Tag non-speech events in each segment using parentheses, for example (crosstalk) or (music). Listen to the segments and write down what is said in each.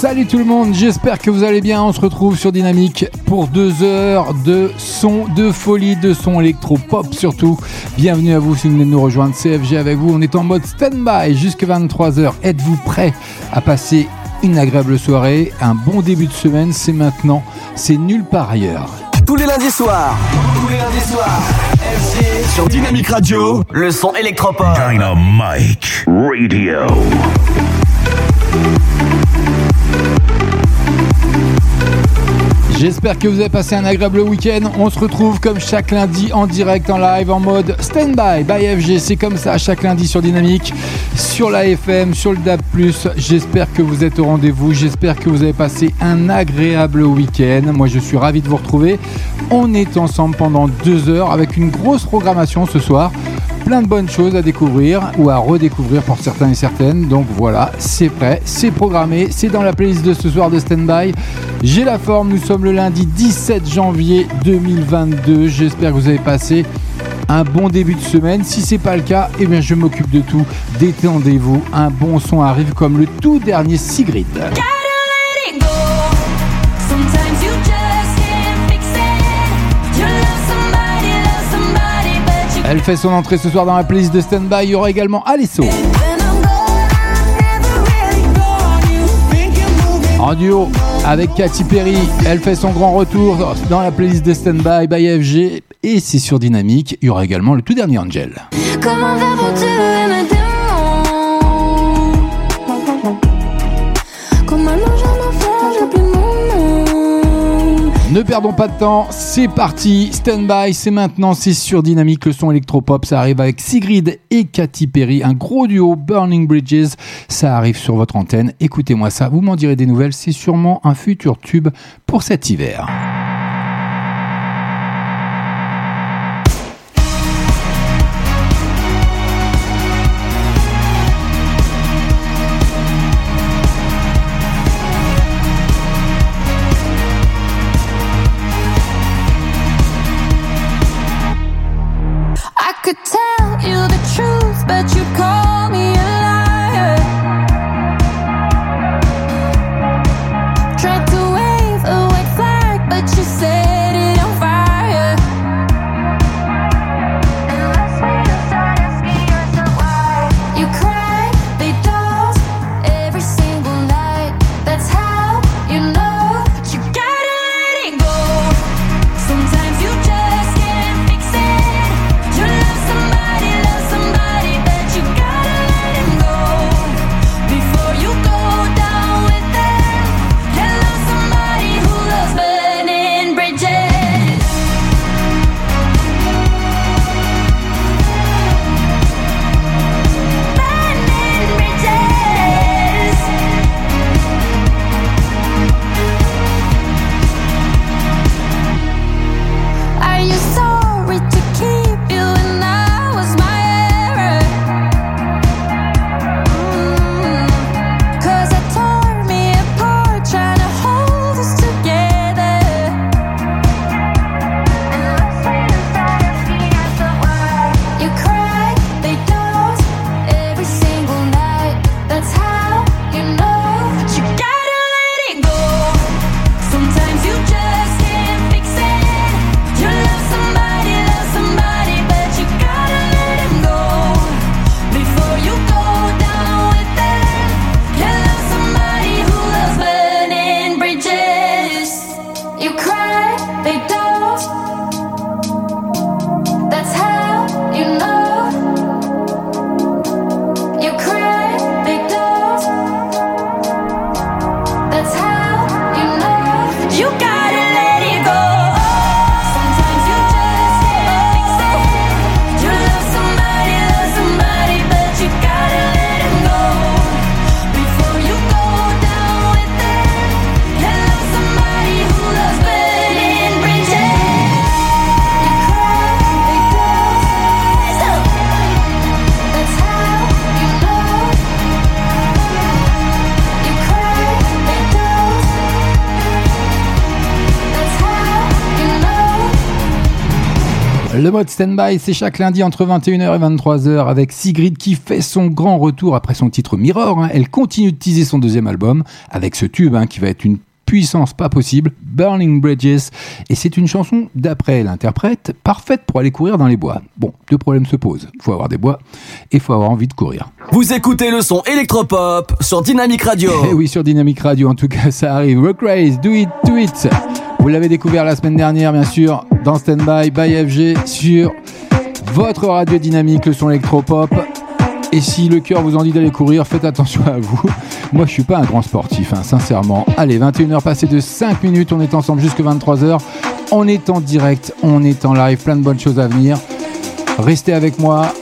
Salut tout le monde, j'espère que vous allez bien. On se retrouve sur Dynamique pour deux heures de son, de folie, de son électro-pop surtout. Bienvenue à vous si vous venez de nous rejoindre. CFG avec vous. On est en mode stand-by jusqu'à 23h. Êtes-vous prêts à passer une agréable soirée Un bon début de semaine, c'est maintenant. C'est nulle part ailleurs. Tous les lundis soirs. Tous les lundis soirs. FG sur Dynamique Radio. Le son électropop. Dynamite Radio. J'espère que vous avez passé un agréable week-end. On se retrouve comme chaque lundi en direct, en live, en mode stand-by by FG. C'est comme ça chaque lundi sur Dynamique, sur la FM, sur le DAB+. J'espère que vous êtes au rendez-vous. J'espère que vous avez passé un agréable week-end. Moi, je suis ravi de vous retrouver. On est ensemble pendant deux heures avec une grosse programmation ce soir plein de bonnes choses à découvrir ou à redécouvrir pour certains et certaines. Donc voilà, c'est prêt, c'est programmé, c'est dans la playlist de ce soir de Standby. J'ai la forme, nous sommes le lundi 17 janvier 2022. J'espère que vous avez passé un bon début de semaine. Si c'est pas le cas, eh bien je m'occupe de tout. Détendez-vous, un bon son arrive comme le tout dernier Sigrid. Elle fait son entrée ce soir dans la playlist de Standby. Il y aura également Alesso. En duo avec Katy Perry, elle fait son grand retour dans la playlist de Standby by FG et c'est sur Dynamique. Il y aura également le tout dernier Angel. Comment Ne perdons pas de temps, c'est parti, stand by, c'est maintenant, c'est sur Dynamique, le son électropop, ça arrive avec Sigrid et Katy Perry, un gros duo Burning Bridges, ça arrive sur votre antenne, écoutez-moi ça, vous m'en direz des nouvelles, c'est sûrement un futur tube pour cet hiver. Mode stand-by, c'est chaque lundi entre 21h et 23h avec Sigrid qui fait son grand retour après son titre Mirror. Hein. Elle continue de teaser son deuxième album avec ce tube hein, qui va être une puissance pas possible, Burning Bridges. Et c'est une chanson, d'après l'interprète, parfaite pour aller courir dans les bois. Bon, deux problèmes se posent. Il faut avoir des bois et il faut avoir envie de courir. Vous écoutez le son électropop sur Dynamic Radio. Eh oui, sur Dynamic Radio, en tout cas, ça arrive. Rock Race, do it, do it. Vous l'avez découvert la semaine dernière, bien sûr, dans Standby by FG sur votre radio dynamique, le son électropop. Et si le cœur vous en dit d'aller courir, faites attention à vous. (laughs) Moi, je suis pas un grand sportif, hein, sincèrement. Allez, 21h passées de 5 minutes, on est ensemble jusque 23h. On est en direct, on est en live, plein de bonnes choses à venir. Restez avec moi,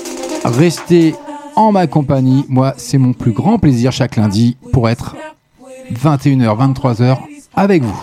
restez en ma compagnie. Moi, c'est mon plus grand plaisir chaque lundi pour être 21h, 23h avec vous.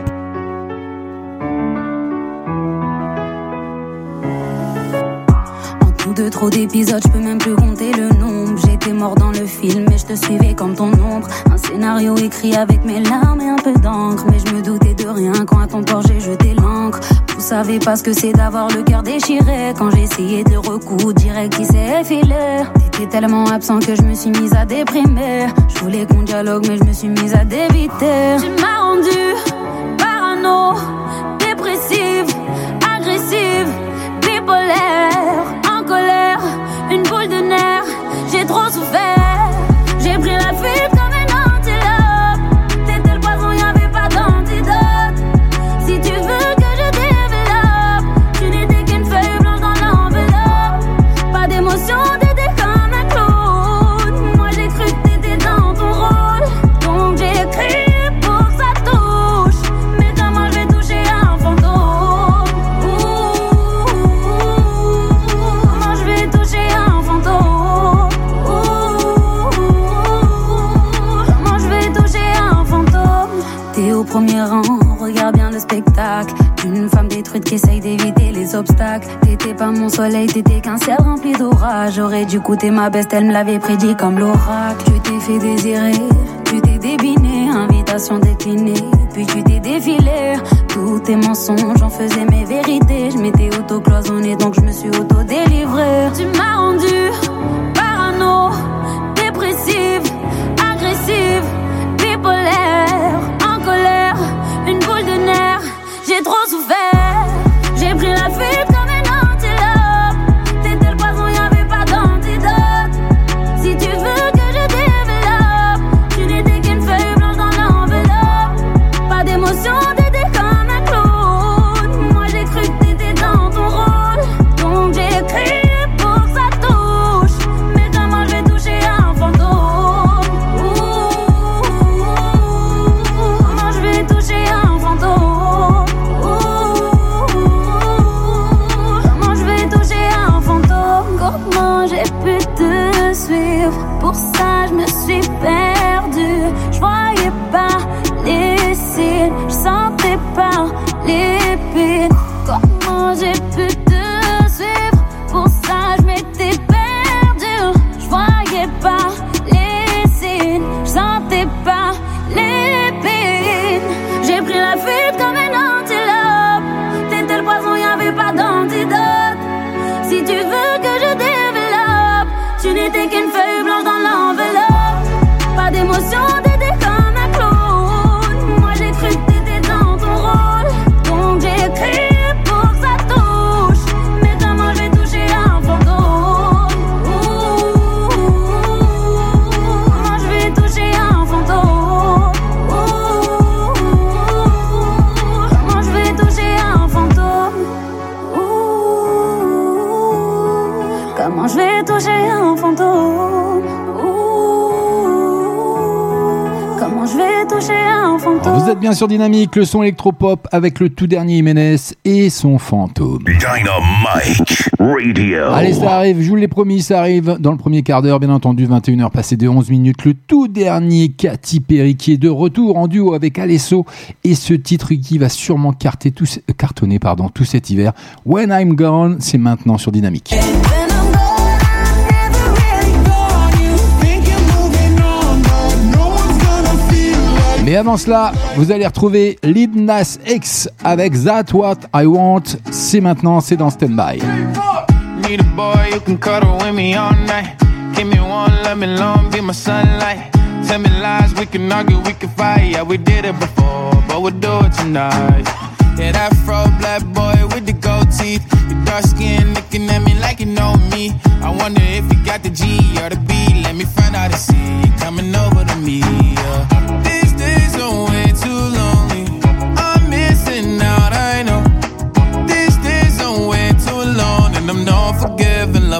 trop d'épisodes, je peux même plus compter le nombre. J'étais mort dans le film, mais je te suivais comme ton ombre. Un scénario écrit avec mes larmes et un peu d'encre. Mais je me doutais de rien quand à ton port j'ai jeté l'encre. Vous savez pas ce que c'est d'avoir le cœur déchiré. Quand essayé de recoudre, direct qui s'est effilé. T'étais tellement absent que je me suis mise à déprimer. Je voulais qu'on dialogue, mais je me suis mise à déviter. Tu m'as rendu parano, J'ai pris la fuite. T'étais pas mon soleil, t'étais qu'un ciel rempli d'orage. J'aurais dû goûter ma best, elle me l'avait prédit comme l'oracle. Tu t'es fait désirer, tu t'es débiné, invitation déclinée. Puis tu t'es défilé, tous tes mensonges, j'en faisais mes vérités. Je m'étais auto-cloisonné, donc je me suis auto-délivré. Tu m'as rendu bien sur Dynamique, le son électropop avec le tout dernier Jiménez et son fantôme. Dynamique Radio. Allez, ça arrive, je vous l'ai promis, ça arrive dans le premier quart d'heure, bien entendu, 21h passé de 11 minutes. Le tout dernier Katy Perry qui est de retour en duo avec Alesso et ce titre qui va sûrement tout, cartonner pardon, tout cet hiver. When I'm Gone, c'est maintenant sur Dynamique. Et avant cela, vous allez retrouver Lid Nas X avec That What I Want. C'est maintenant, c'est dans Standby. Need a boy you can cuddle with me all night. Give me one, let me long, be my sunlight. Tell me lies, we can argue, we can fight. Yeah, we did it before, but we'll do it tonight. Yeah, that fro black boy with the gold teeth. Your dark skin looking at me like you know me. I wonder if you got the G or the B. Let me find out and see you coming over to me. Yeah.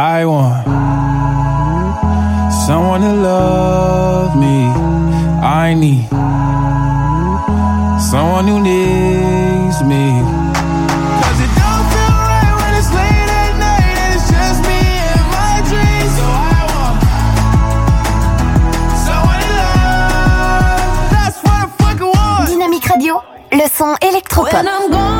I want someone to love me. I need someone who needs me. Cause it don't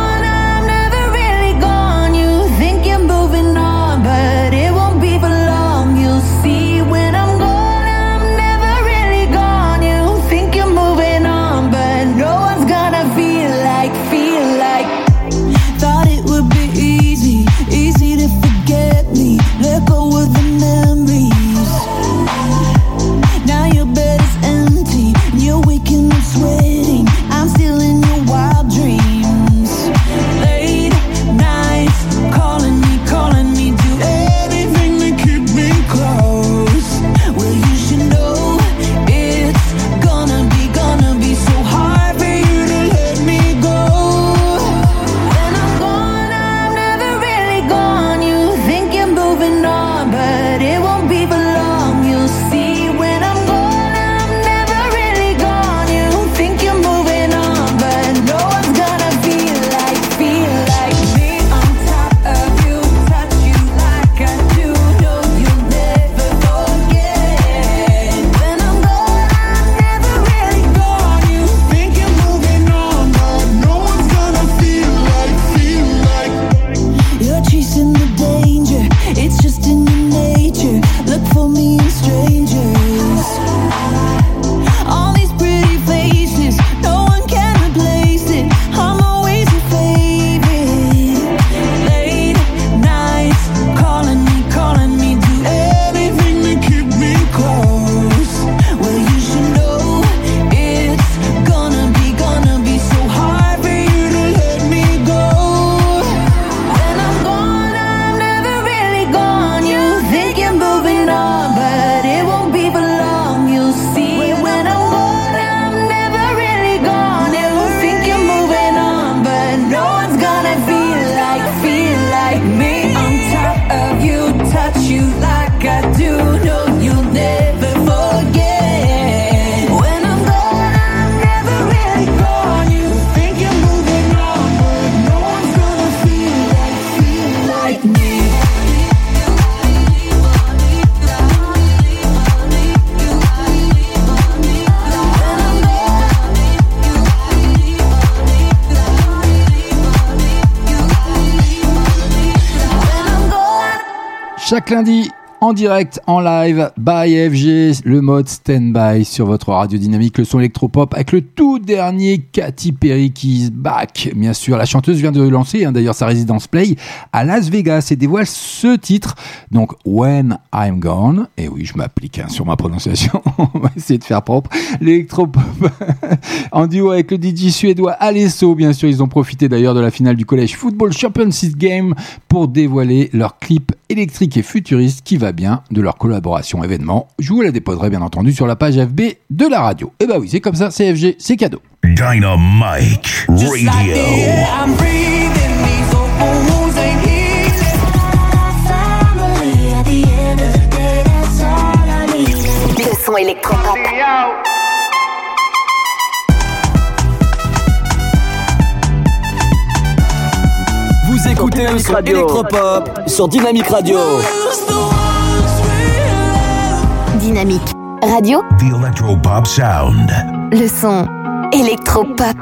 direct, en live, by FG, le mode stand-by sur votre radio dynamique, le son électropop, avec le tout dernier Katy Perry qui is back. Bien sûr, la chanteuse vient de lancer hein, d'ailleurs sa résidence play à Las Vegas et dévoile ce titre, donc When I'm Gone. Et oui, je m'applique hein, sur ma prononciation, (laughs) on va essayer de faire propre. L'électropop (laughs) en duo avec le DJ suédois Alesso, bien sûr, ils ont profité d'ailleurs de la finale du collège Football Championship Game pour dévoiler leur clip électrique et futuriste qui va bien de leur collaboration événement. Je vous la déposerai bien entendu sur la page FB de la radio. Et bah oui, c'est comme ça, c'est FG, c'est cadeau. Dynamite Radio. Son électropop. Vous écoutez le son électropop sur Dynamique Radio. Dynamique. Radio, The Electropop Sound. le son électropop.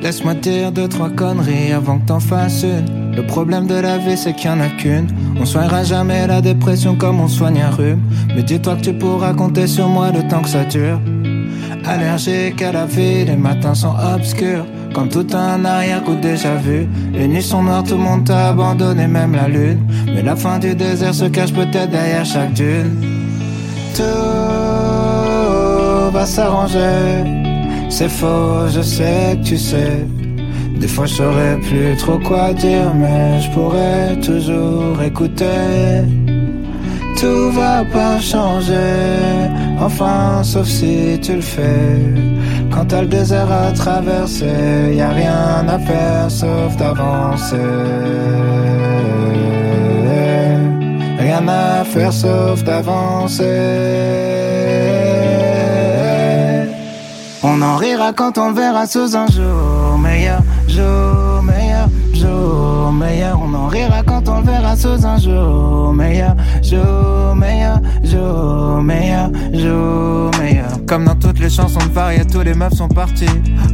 Laisse-moi dire deux, trois conneries avant que t'en fasses une. Le problème de la vie, c'est qu'il y en a qu'une. On soignera jamais la dépression comme on soigne un rhume. Mais dis-toi que tu pourras compter sur moi le temps que ça dure. Allergique à la vie, les matins sont obscurs. Comme tout un arrière-coup déjà vu. Les nuits sont noires, tout le monde t'a abandonné, même la lune. Mais la fin du désert se cache peut-être derrière chaque dune. Tout va s'arranger. C'est faux, je sais que tu sais. Des fois je saurais plus trop quoi dire, mais je pourrais toujours écouter. Tout va pas changer, enfin sauf si tu le fais. Quand t'as le désert à traverser, y a rien à faire sauf d'avancer. Rien à faire sauf d'avancer. On en rira quand on le verra sous un jour meilleur, jour meilleur, jour meilleur. On en rira quand verra sous un jour meilleur, jour meilleur, jour meilleur, jour meilleur. Comme dans les chansons de Faria, tous les meufs sont partis.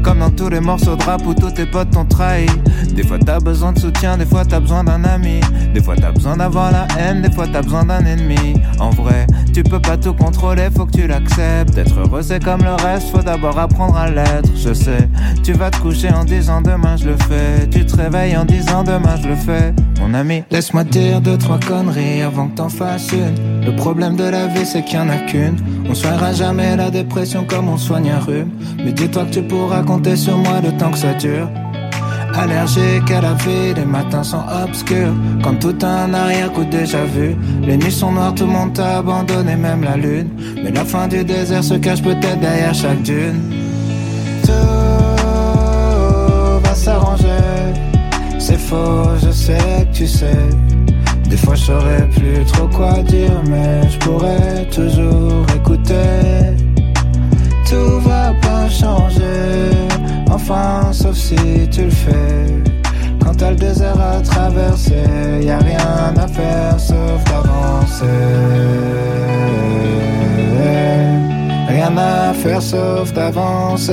Comme dans tous les morceaux de rap où tous tes potes t'ont trahi. Des fois t'as besoin de soutien, des fois t'as besoin d'un ami. Des fois t'as besoin d'avoir la haine, des fois t'as besoin d'un ennemi. En vrai, tu peux pas tout contrôler, faut que tu l'acceptes. Être heureux c'est comme le reste, faut d'abord apprendre à l'être. Je sais, tu vas te coucher en disant demain je le fais. Tu te réveilles en disant demain je le fais. Mon ami, laisse-moi dire deux, trois conneries avant que t'en fasses une. Le problème de la vie c'est qu'il y en a qu'une. On soignera jamais la dépression comme on soigne un rhume. Mais dis-toi que tu pourras compter sur moi le temps que ça dure. Allergique à la vie, les matins sont obscurs. Comme tout un arrière-coup déjà vu. Les nuits sont noires, tout le monde t'a abandonné, même la lune. Mais la fin du désert se cache peut-être derrière chaque dune. Tout va s'arranger. C'est faux, je sais que tu sais. Des fois je saurais plus trop quoi dire, mais je pourrais toujours écouter. Tout va pas changer, enfin sauf si tu le fais. Quand t'as le désert à traverser, y a rien à faire sauf d'avancer. Rien à faire sauf d'avancer.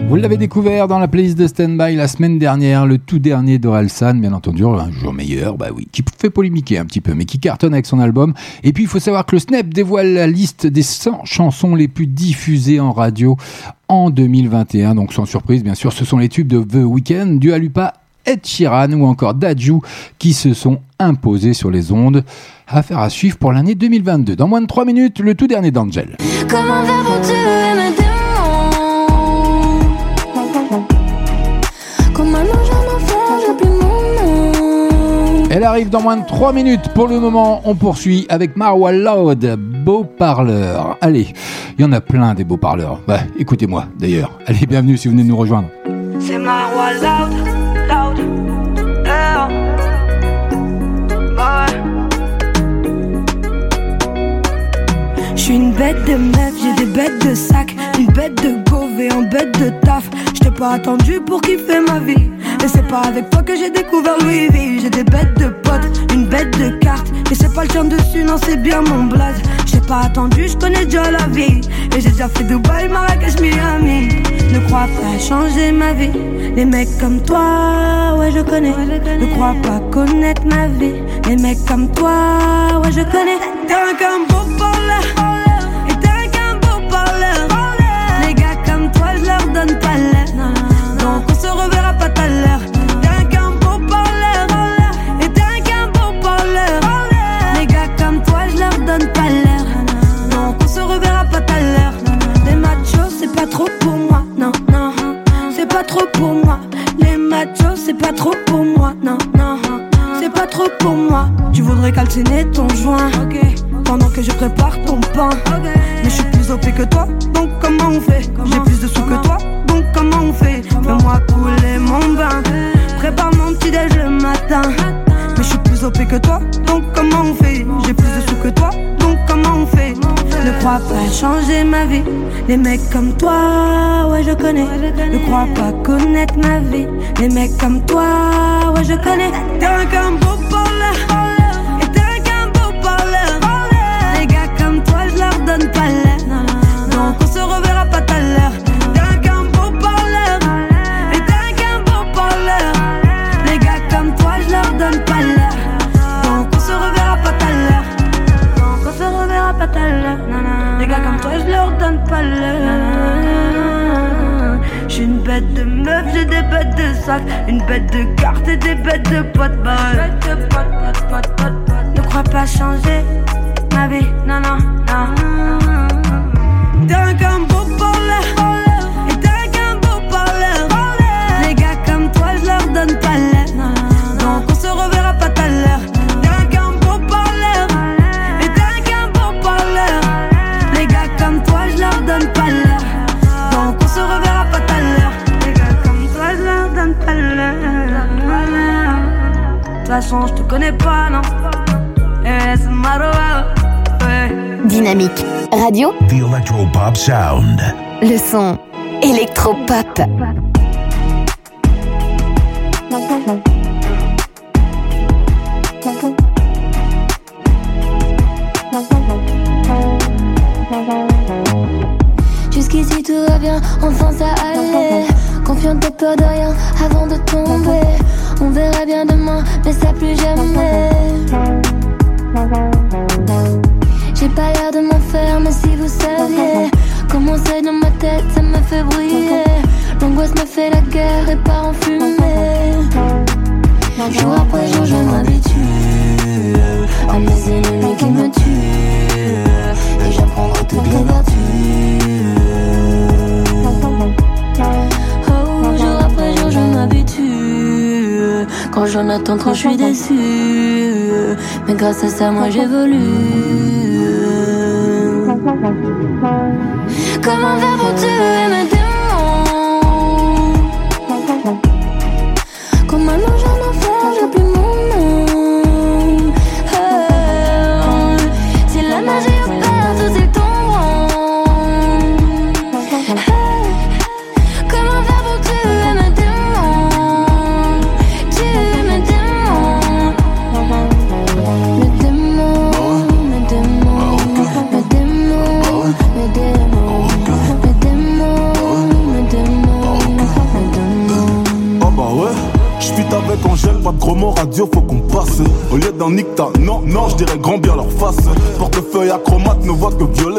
Vous l'avez découvert dans la playlist de Standby la semaine dernière, le tout dernier d'Orelsan, bien entendu, un jour meilleur, bah oui, qui fait polémiquer un petit peu, mais qui cartonne avec son album. Et puis il faut savoir que le Snap dévoile la liste des 100 chansons les plus diffusées en radio en 2021. Donc sans surprise, bien sûr, ce sont les tubes de The Weeknd, du Alupa, Ed Sheeran ou encore Daju qui se sont imposés sur les ondes. Affaire à suivre pour l'année 2022. Dans moins de 3 minutes, le tout dernier d'Angel. Comment Elle arrive dans moins de 3 minutes. Pour le moment, on poursuit avec Marwa Loud, beau parleur. Allez, il y en a plein des beaux parleurs. Bah, écoutez-moi d'ailleurs. Allez, bienvenue si vous venez nous rejoindre. C'est Marwa loud, loud. Je suis une bête de meuf, j'ai des bêtes de sac, une bête de gove et un bête de taf. J't'ai pas attendu pour kiffer ma vie. Et c'est pas avec toi que j'ai découvert Louis V. J'ai des bêtes de potes, une bête de cartes. Et c'est pas le tien dessus, non, c'est bien mon blaze. J'ai pas attendu, je connais déjà la vie. Et j'ai déjà fait Dubaï, Marrakech, Miami. Ne crois pas changer ma vie. Les mecs comme toi, ouais, je connais. Ne crois pas connaître ma vie. Les mecs comme toi, ouais, je connais. T'es un qu'un beau Ton joint. Pendant que je prépare ton pain. Mais je suis plus OP que toi. Donc comment on fait? J'ai plus de sous que toi. Donc comment on fait? Fais-moi couler mon bain. Prépare mon petit déj le matin. Mais je suis plus OP que toi. Donc comment on fait? J'ai plus de sous que toi. Donc comment on fait? Ne crois pas changer ma vie. Les mecs comme toi, ouais je connais. Ne crois pas connaître ma vie. Les mecs comme toi, ouais je connais. T'es un qu'un Ne crois pas changer ma vie, non, non, non. Je te connais pas, non. Eh, c'est. Ouais. Dynamique Radio, The Electropop Sound. le son électropop. Quand attends trop, je suis déçu. Mais grâce à ça, moi j'évolue. Comment faire pour tuer mes D'un nicta, non, non, je dirais grand bien leur face. Portefeuille acromate ne voit que violet,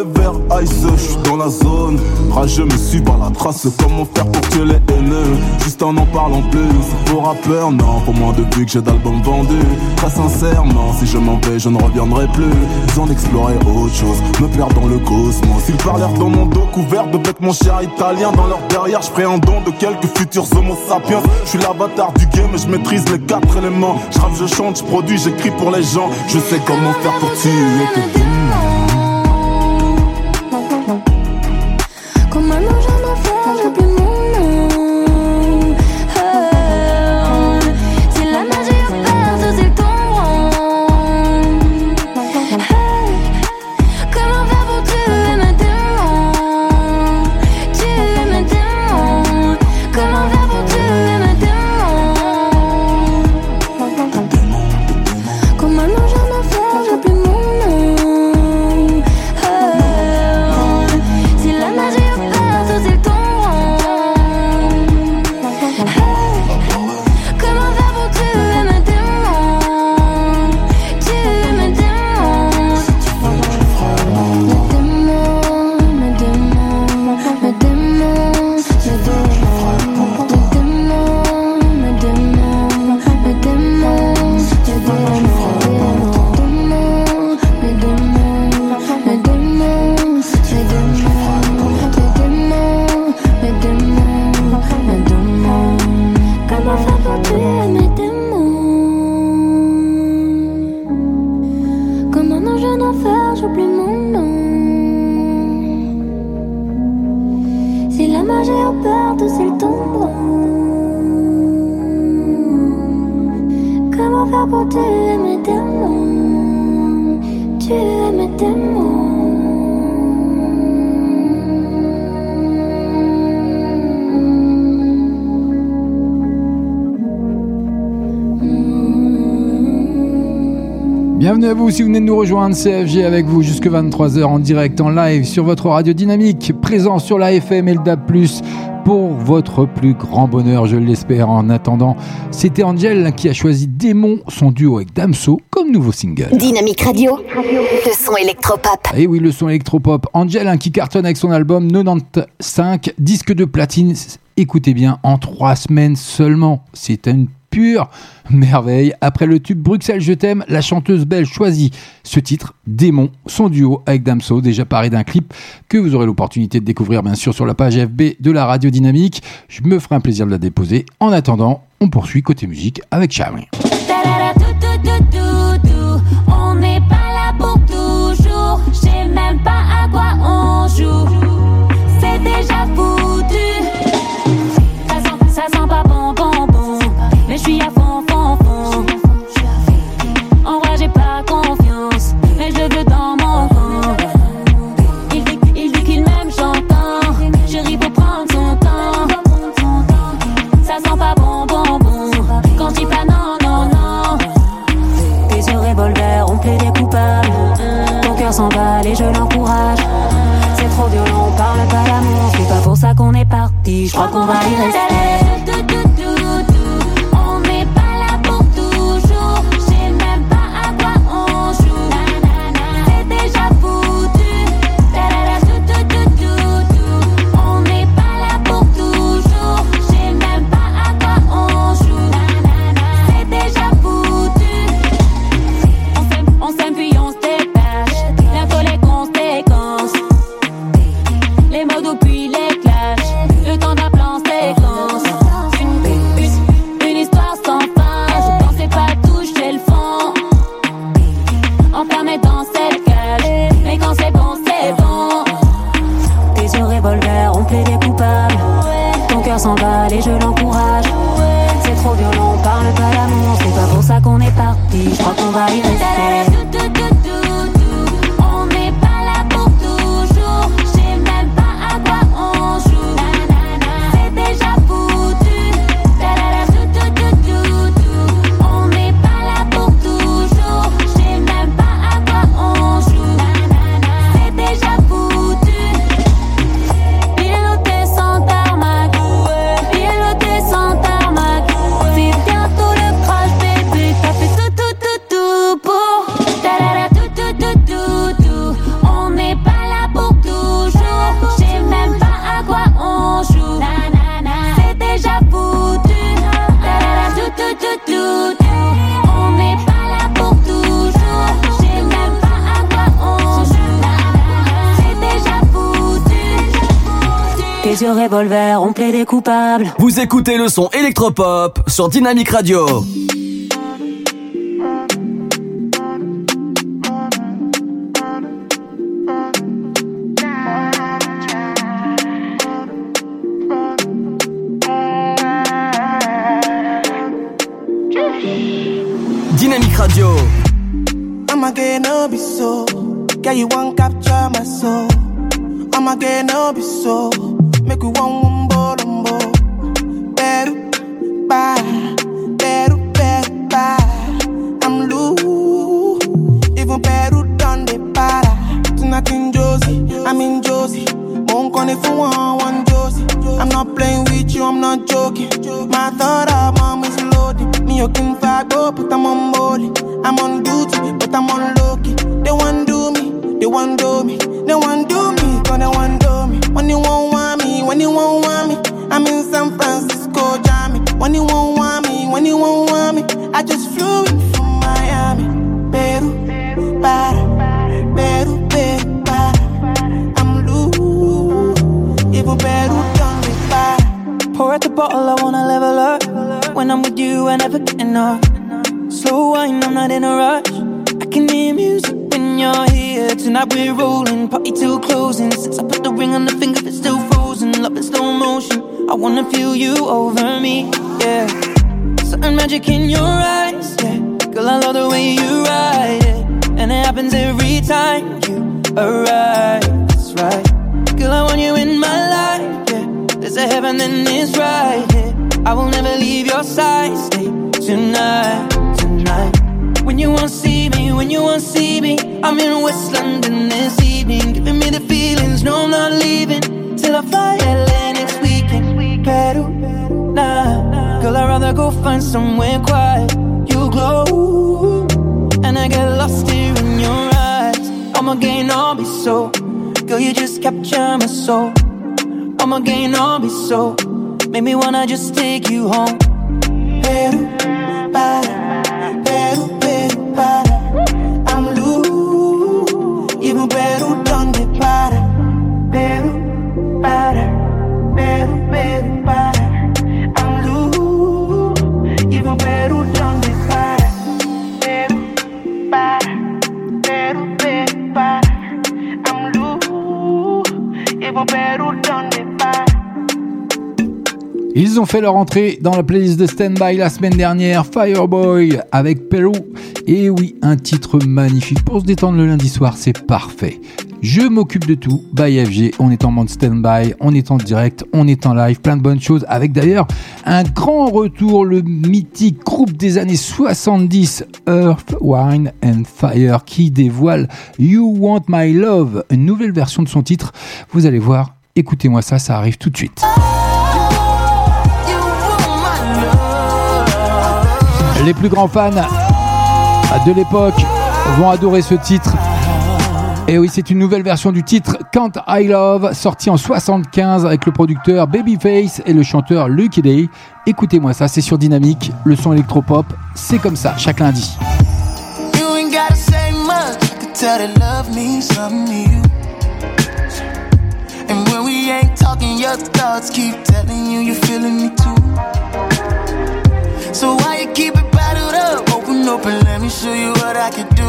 la rageux me suis par la trace Comment faire pour tuer les haineux? Juste en en parlant plus, pour rappeur, non Pour moi depuis que j'ai d'albums vendus. Très sincèrement, si je m'en vais, je ne reviendrai plus. Besoin d'explorer autre chose, me perdre dans le cosmos. Ils parlèrent dans mon dos couvert de bêtes mon cher italien. Dans leur derrière, je ferai un don de quelques futurs homo sapiens. Je suis l'avatar du game et je maîtrise les quatre éléments. Je je chante, je produis, j'écris pour les gens. Je sais comment faire pour tuer tes Comment vous si vous venez de nous rejoindre. CFG avec vous jusque 23h en direct, en live sur votre radio dynamique, présent sur la FM et le DAB+, pour votre plus grand bonheur, je l'espère. En attendant, c'était Angel qui a choisi Démon, son duo avec Damso, comme nouveau single. Dynamique Radio, le son électropop. Et oui, le son électropop. Angel hein, qui cartonne avec son album 95, disque de platine. Écoutez bien, en trois semaines seulement. C'est une pure merveille. Après le tube Bruxelles, je t'aime, la chanteuse belge choisit ce titre, Démon, son duo avec Damso, déjà paré d'un clip que vous aurez l'opportunité de découvrir bien sûr sur la page FB de la Radio Dynamique. Je me ferai un plaisir de la déposer. En attendant, on poursuit côté musique avec Charlie. Allez je l'encourage. C'est trop violent, on parle pas d'amour, c'est pas pour ça qu'on est parti. Je crois qu'on va y rester. Vous écoutez le son électropop sur Dynamique Radio. Ont fait leur entrée dans la playlist de Standby la semaine dernière, Fireboy avec Perou. Et oui, un titre magnifique pour se détendre le lundi soir, c'est parfait. Je m'occupe de tout, by FG, on est en mode Standby, on est en direct, on est en live, plein de bonnes choses, avec d'ailleurs un grand retour, le mythique groupe des années 70, Earth, Wine and Fire, qui dévoile You Want My Love, une nouvelle version de son titre. Vous allez voir, écoutez-moi ça, ça arrive tout de suite. Les plus grands fans de l'époque vont adorer ce titre. Et oui, c'est une nouvelle version du titre Can't I Love, sorti en 75 avec le producteur Babyface et le chanteur Lucky Day. Écoutez-moi ça, c'est sur Dynamique, le son électropop, c'est comme ça, chaque lundi. So bottled up? Open up and let me show you what I can do.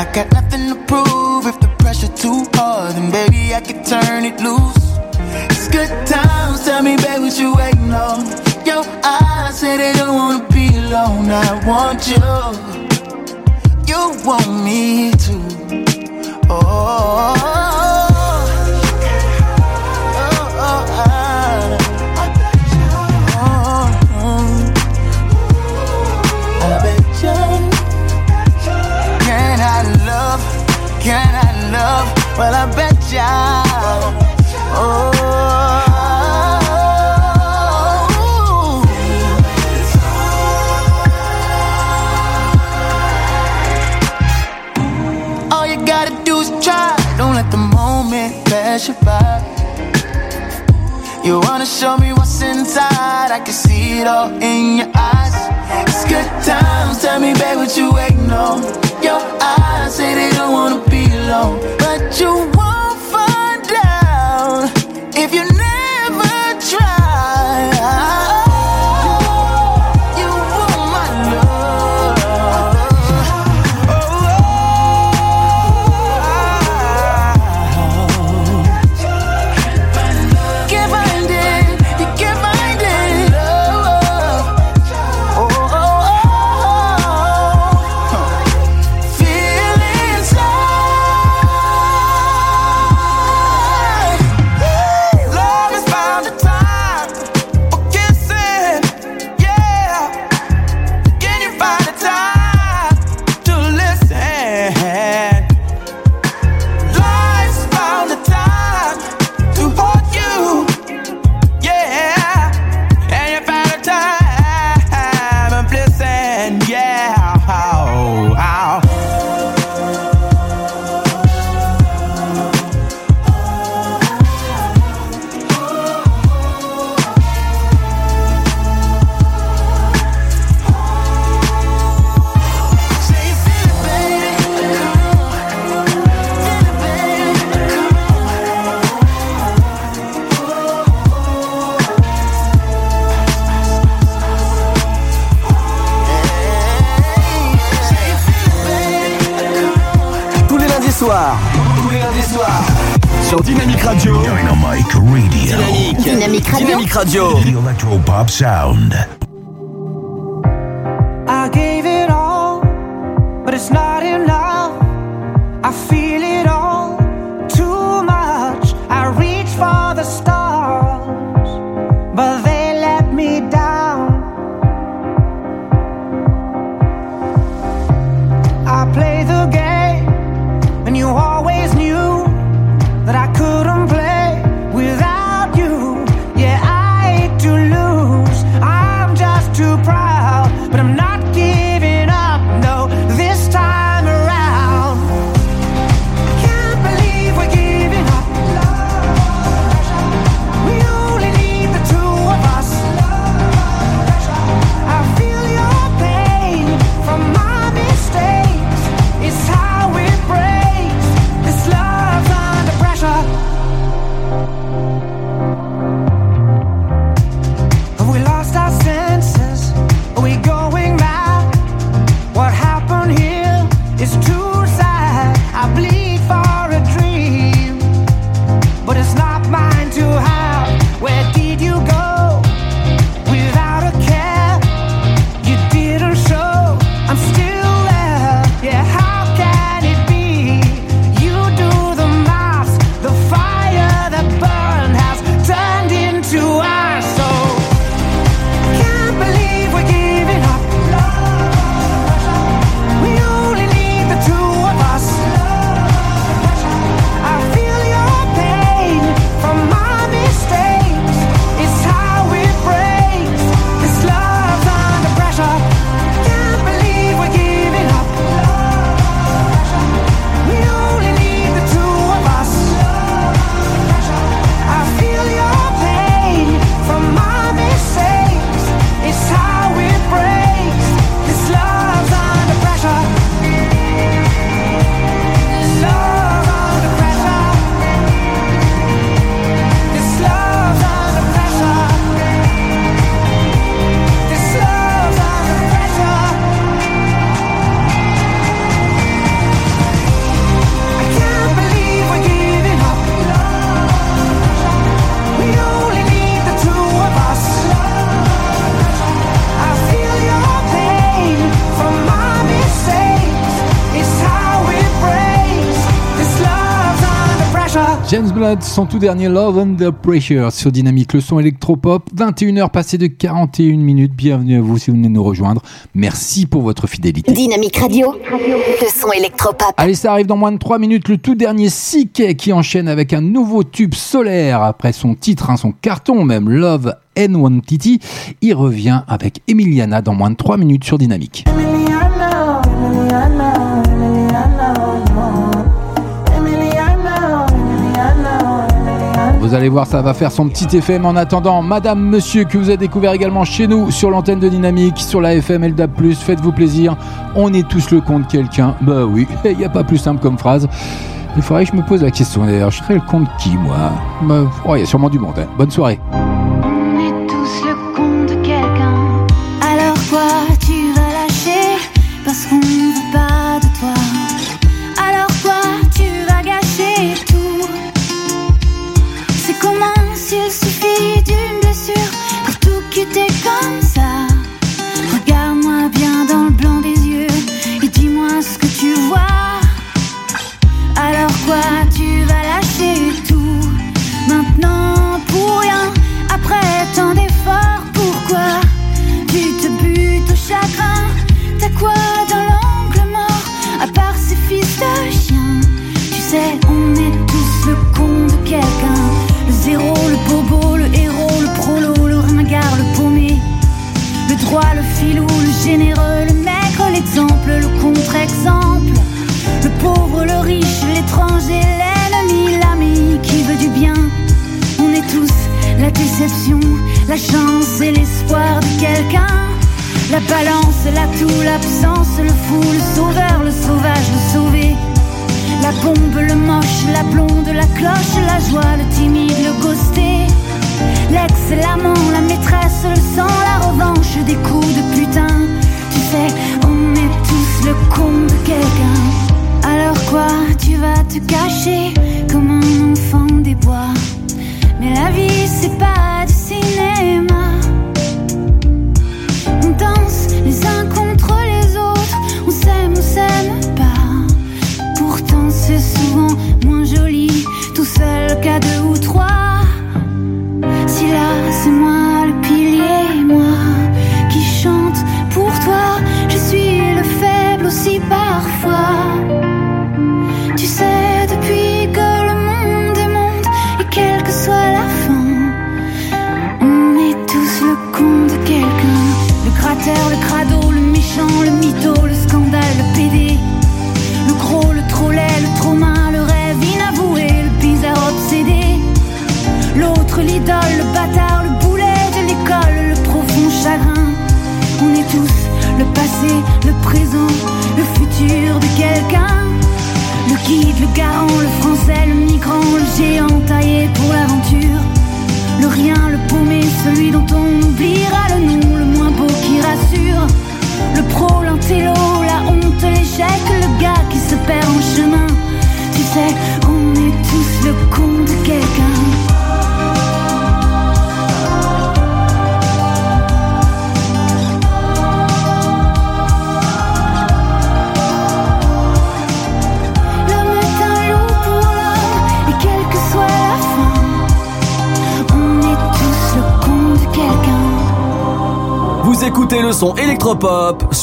I got nothing to prove. If the pressure too hard, then baby I can turn it loose. It's good times. Tell me, babe, what you waiting on? Your eyes say they don't wanna be alone. I want you. You want me to. Oh, Well, I bet ya. Oh. All you gotta do is try. Don't let the moment pass you by. You wanna show me what's inside? I can see it all in your eyes. It's good times. Tell me, babe, what you waiting on? Your eyes say they don't wanna alone, but you won't find out if you soirs. Tous les soirs. Sur Dynamique Radio. Dynamique Radio. Dynamique. Dynamique Radio. Dynamique Radio. The Electro Pop Sound. I gave it all, but it's not enough. I feel Son tout dernier Love Under Pressure sur Dynamique, le son électropop, 21h passées de 41 minutes. Bienvenue à vous si vous venez nous rejoindre. Merci pour votre fidélité. Dynamique Radio, le son électropop. Allez, ça arrive dans moins de 3 minutes, le tout dernier Siké qui enchaîne avec un nouveau tube solaire après son titre, hein, son carton même, Love N1 Titi. Il revient avec Emiliana dans moins de 3 minutes sur Dynamique. Emiliana, Emiliana. Vous allez voir, ça va faire son petit effet. Mais en attendant, madame, monsieur, que vous avez découvert également chez nous, sur l'antenne de Dynamique, sur la FM LDAP, faites-vous plaisir. On est tous le compte quelqu'un. Bah oui, (laughs) il n'y a pas plus simple comme phrase. Il faudrait que je me pose la question d'ailleurs, je serais le compte qui moi? Bah, il y a sûrement du monde. Hein. Bonne soirée.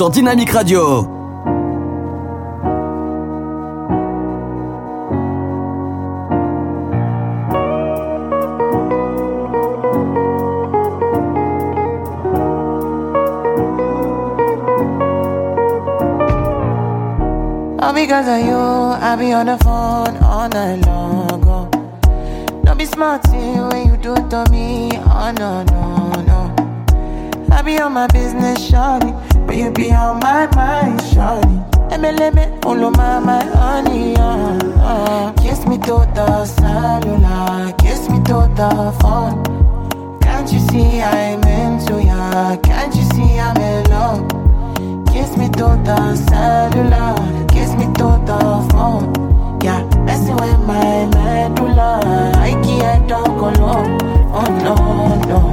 Sur Dynamic Radio. All because of you, I be on the phone all night long. Oh. Don't be smart when you do it to me. Oh no, no, no. I be on my business, shawty. But you be on my mind, shawty. Of my, my honey, uh, uh. Kiss me to the cellular, kiss me to the phone. Can't you see I'm into ya? Can't you see I'm in love? Kiss me to the cellular, kiss me to the phone. Yeah, messing with my medulla. I can't talk alone. Oh no, no.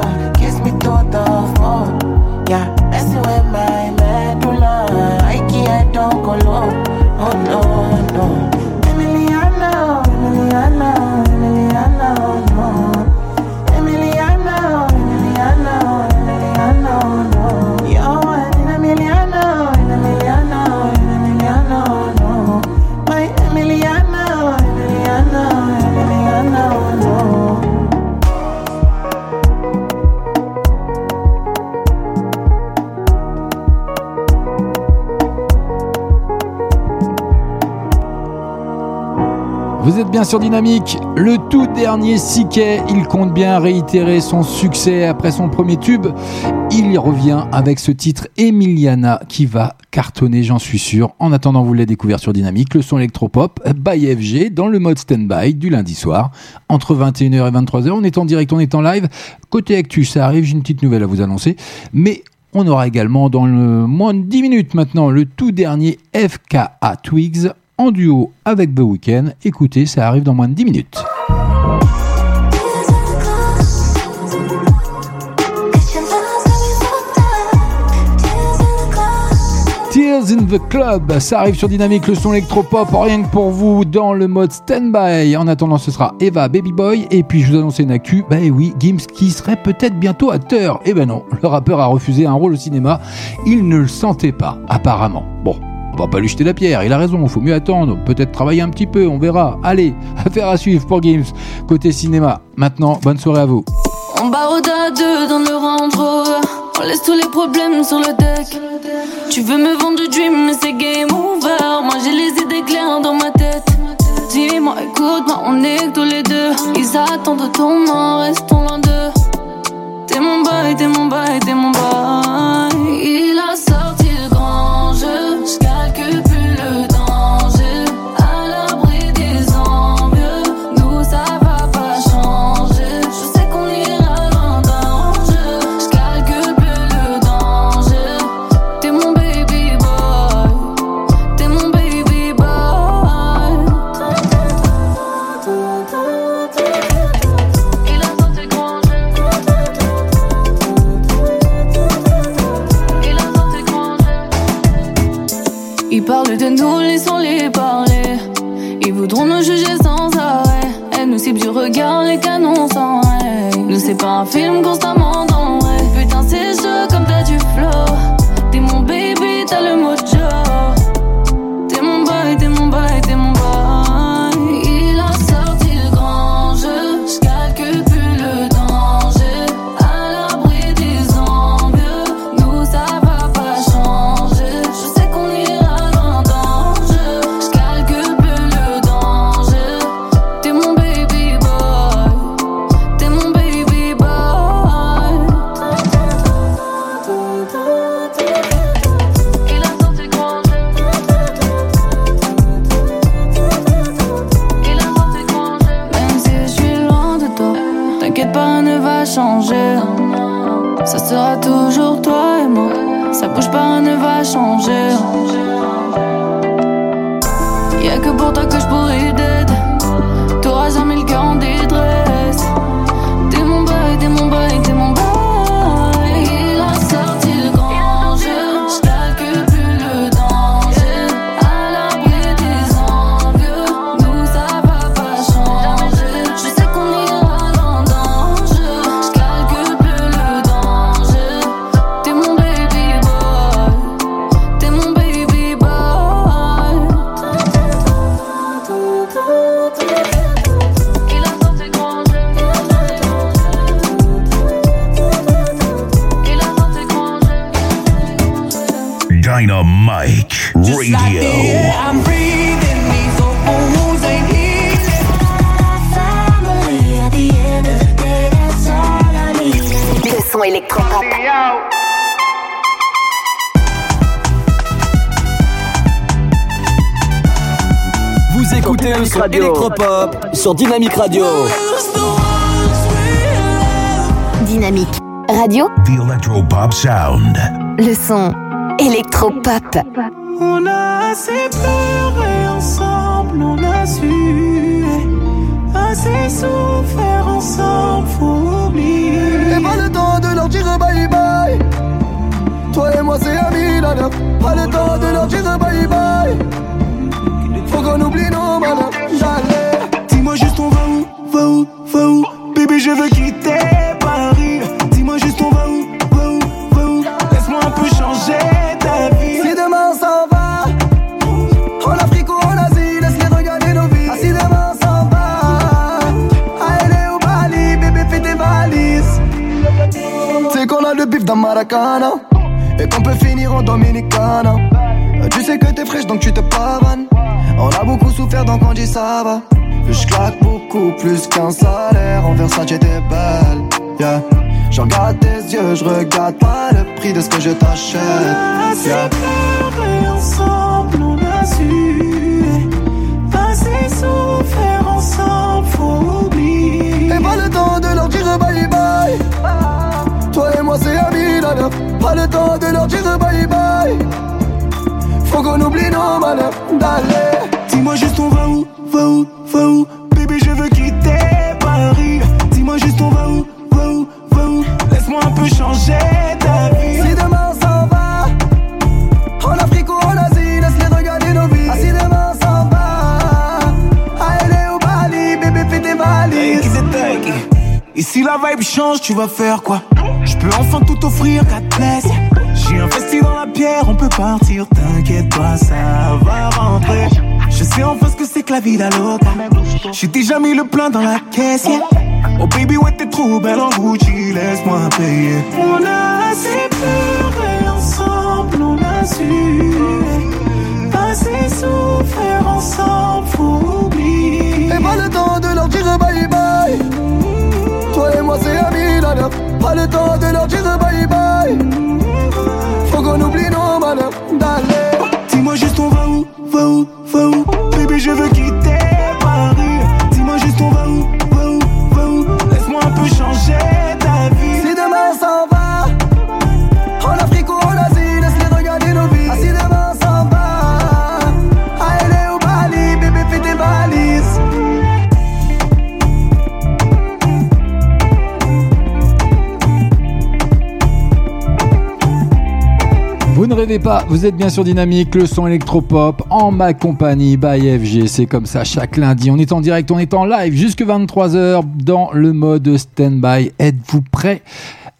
bien sur Dynamique, le tout dernier Siquet, il compte bien réitérer son succès après son premier tube. Il y revient avec ce titre Emiliana qui va cartonner, j'en suis sûr. En attendant, vous l'avez découvert sur Dynamique, le son électropop by FG dans le mode stand-by du lundi soir entre 21h et 23h. On est en direct, on est en live. Côté actu, ça arrive, j'ai une petite nouvelle à vous annoncer. Mais on aura également dans le moins de 10 minutes maintenant le tout dernier FKA Twigs en duo avec The Weeknd. Écoutez, ça arrive dans moins de 10 minutes. Tears in the Club, ça arrive sur Dynamique, le son électropop, rien que pour vous dans le mode stand-by. En attendant, ce sera Eva Baby Boy. Et puis, je vous annonce une actu, bah oui, Gims qui serait peut-être bientôt acteur. Eh ben non, le rappeur a refusé un rôle au cinéma. Il ne le sentait pas, apparemment. Bon, on va pas lui jeter la pierre, il a raison, faut mieux attendre, peut-être travailler un petit peu, on verra. Allez, (laughs) affaire à suivre pour Gims, côté cinéma. Maintenant, bonne soirée à vous. On à deux dans le Rover. On laisse tous les problèmes sur le deck. Tu veux me vendre du dream, mais c'est game over. Moi j'ai les idées claires dans ma tête. Dis-moi, écoute-moi, on est que tous les deux. Ils attendent ton nom, restons loin d'eux. T'es mon bail, t'es mon bail, t'es mon bail. Il a sorti Ils parlent de nous, laissons-les parler. Ils voudront nous juger sans arrêt. Elles nous ciblent du regard, les canons sans règle. Nous, c'est pas un film constamment dans le rêve. Putain, c'est chaud comme t'as du flow. T'es mon baby, t'as le mojo. T'es le son électropop sur Dynamique Radio. Dynamique radio, The Electropop Sound. le son électropop. On a assez pleuré ensemble, on a su assez souffert ensemble, faut oublier. Et pas le temps de leur dire bye bye. Toi et moi c'est amis, nana. Pas le temps de leur dire bye bye. Qu'on oublie nos. Dis-moi juste on va où, va où, va où? Bébé je veux quitter Paris Dis-moi juste on va où, va où, va où? Laisse-moi un peu changer ta vie Si demain s'en va, en Afrique ou en Asie, laisse-les regarder nos vies. Ah, si demain s'en va, à LA ou Bali, bébé fais tes valises. C'est qu'on a le bif dans Maracana, et qu'on peut finir en Dominicana. Tu sais que t'es fraîche donc tu te pavanes. On a beaucoup souffert donc on dit ça va. Je claque beaucoup plus qu'un salaire. En Versace t'es belle, yeah. Je regarde tes yeux, je regarde pas le prix de ce que je t'achète. Yeah. pleuré ensemble, on a su Assez souffert ensemble, faut oublier Et pas le temps de leur dire bye bye. Toi et moi c'est amis, nana. Pas le temps de leur dire bye bye. Faut qu'on oublie nos malheurs, d'aller. Dis-moi juste on va où, va où, va où? Bébé je veux quitter Paris. Dis-moi juste on va où, va où, va où? Laisse-moi un peu changer ta vie. Si demain on s'en va, en Afrique ou en Asie, laisse-les regarder nos vies. Ah, si demain on s'en va, à LA ou Bali, bébé fais tes valises. Et si la vibe change, tu vas faire quoi? Je peux enfin tout offrir, Katniss J'ai investi dans la pierre, on peut partir, t'inquiète pas, ça va rentrer. Je sais enfin ce que c'est que la vie d'Aloca. J'ai déjà mis le plein dans la caisse. yeah. Oh baby, ouais, t'es trop belle en Gucci, laisse-moi payer. On a assez pleuré ensemble, on a su passer souffrir ensemble, faut oublier. Et pas le temps de leur dire bye bye. Toi et moi c'est amis nana. Pas le temps de leur dire bye bye. Faut qu'on oublie nos malheurs. D'aller. Rêvez pas, vous êtes bien sur Dynamique, le son électropop en ma compagnie by FG. C'est comme ça chaque lundi. On est en direct, on est en live jusque 23h dans le mode stand-by. Êtes-vous prêts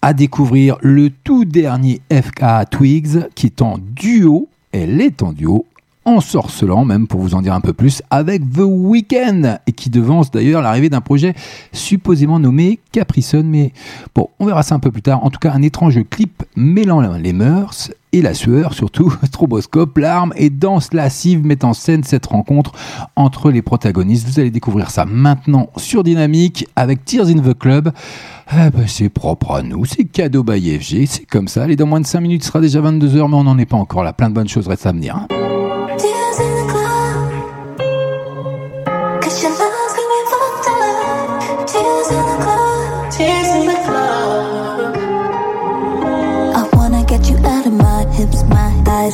à découvrir le tout dernier FK Twigs qui est en duo Elle est en duo ensorcelant même pour vous en dire un peu plus avec The Weeknd et qui devance d'ailleurs l'arrivée d'un projet supposément nommé Capricon mais bon on verra ça un peu plus tard en tout cas un étrange clip mêlant les mœurs et la sueur surtout (laughs) stroboscope larmes et danse lascive met en scène cette rencontre entre les protagonistes vous allez découvrir ça maintenant sur Dynamique avec Tears in the Club ah ben, c'est propre à nous, c'est cadeau by FG, c'est comme ça. Allez, dans moins de 5 minutes, il sera déjà 22h, mais on n'en est pas encore là. Plein de bonnes choses restent à venir. hein.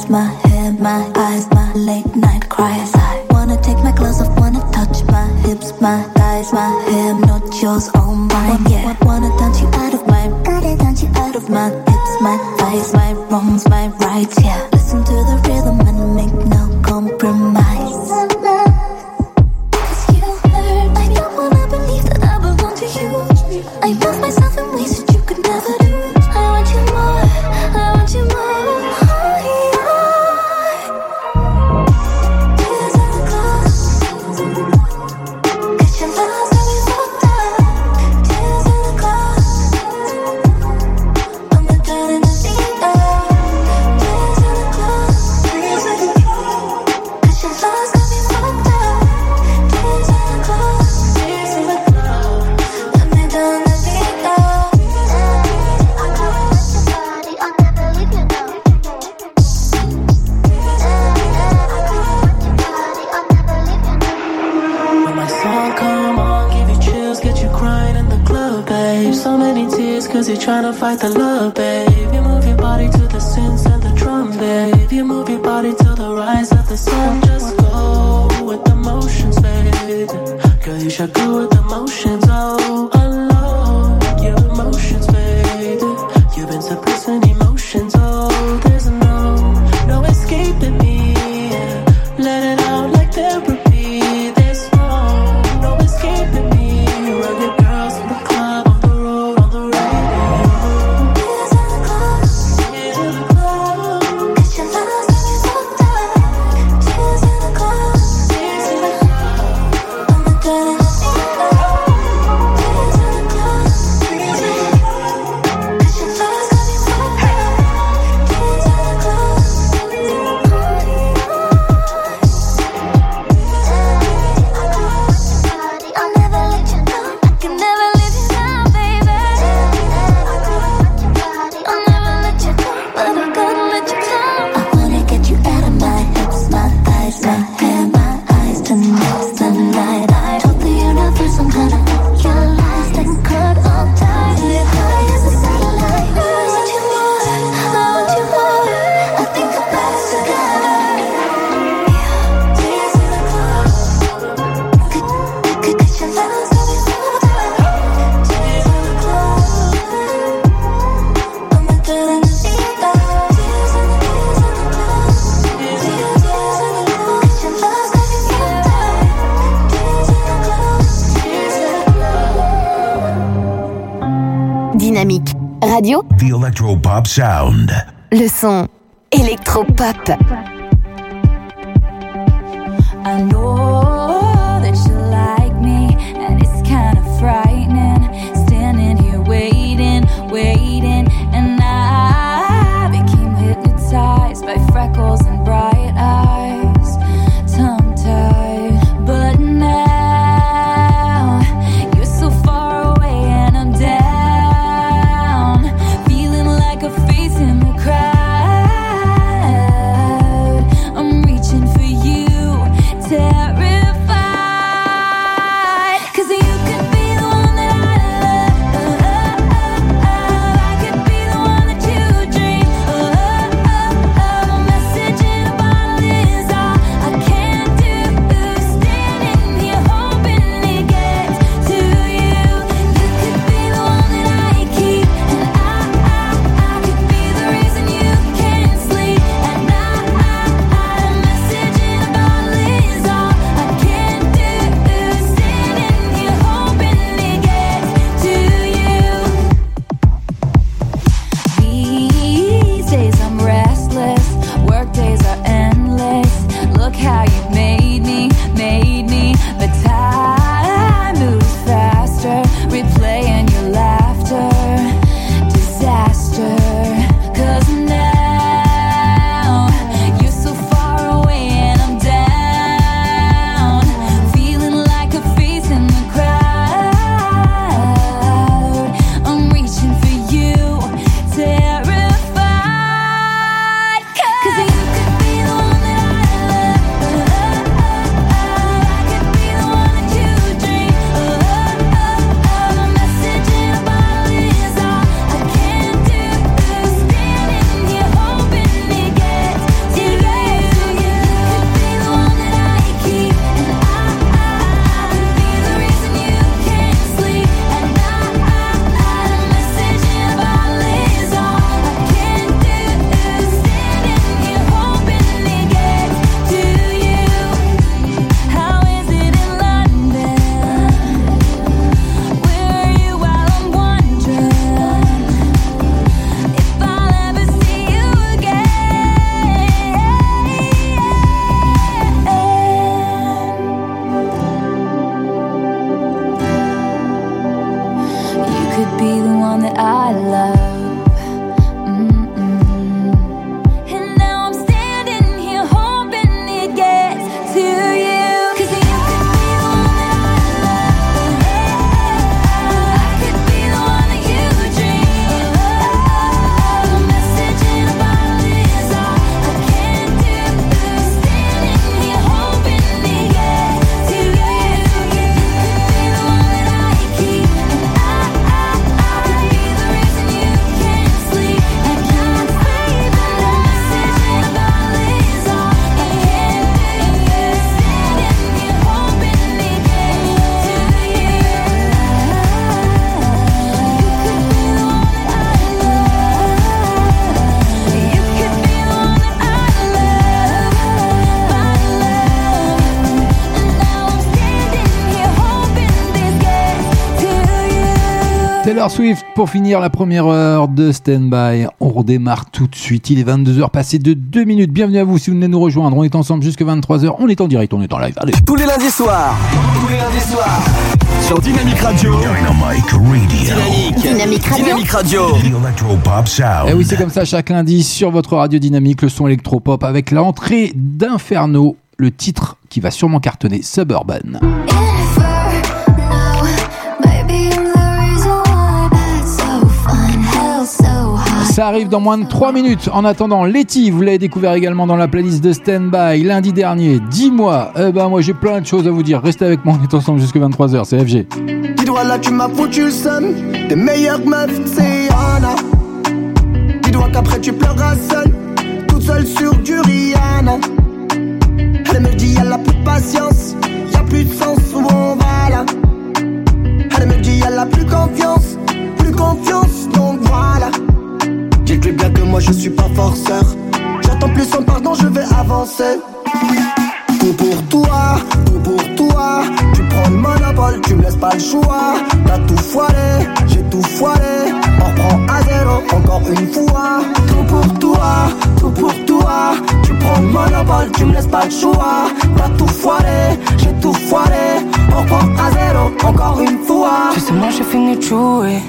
My hair, my eyes, my late night cries. I wanna take my clothes off, wanna touch my hips, my thighs, my hair, not yours, all mine. Yeah, wanna dance you out of my, gotta dance you out of my hips, my thighs, my wrongs, my rights. Yeah, listen to the rhythm and make no compromise. You're trying to fight the love, babe. You move your body to the synths and the drum, babe. You move your body to the rise of the sun. Just go with the motions, babe. Girl, you should go with the motions, oh. Unload Electropop Sound. le son électropop. Pour finir la première heure de Stand By. On redémarre tout de suite. Il est 22h passé de 2 minutes. Bienvenue à vous si vous venez nous rejoindre. On est ensemble jusqu'à 23h. On est en direct, on est en live. Allez. Tous les lundis soirs. Tous les lundis soirs. Sur Dynamic Radio. Dynamic Radio. Dynamique. Dynamique Radio. Dynamic Radio. The Electropop Sound. Et Eh oui, c'est comme ça chaque lundi sur votre radio dynamique, le son électropop avec l'entrée d'Inferno, le titre qui va sûrement cartonner Suburban. Ça arrive dans moins de 3 minutes. En attendant, Letty, vous l'avez découvert également dans la playlist de Standby lundi dernier. Dis-moi, eh ben moi j'ai plein de choses à vous dire. Restez avec moi, on est ensemble jusqu'à 23h, c'est FG. Dis-toi là, tu m'as foutu le seum. Tes meilleures meufs, c'est Yana. Dis-toi qu'après tu pleureras seule, toute seule sur du Rihanna. Elle me dit, elle a plus de patience, y a plus de sens où on va là. Elle me dit, elle a plus confiance, plus confiance, donc voilà. Dites-lui bien que moi je suis pas forceur. J'attends plus son pardon, je vais avancer. Tout pour toi, tout pour toi. Tu prends le monopole, tu me laisses pas le choix. T'as tout foiré, j'ai tout foiré. On reprend à zéro, encore une fois. Tout pour toi, tout pour toi. Tu prends le monopole, tu me laisses pas le choix. t'as tout foiré, j'ai tout foiré. On reprend à zéro, encore une fois. Tu sais, moi j'ai fini de jouer.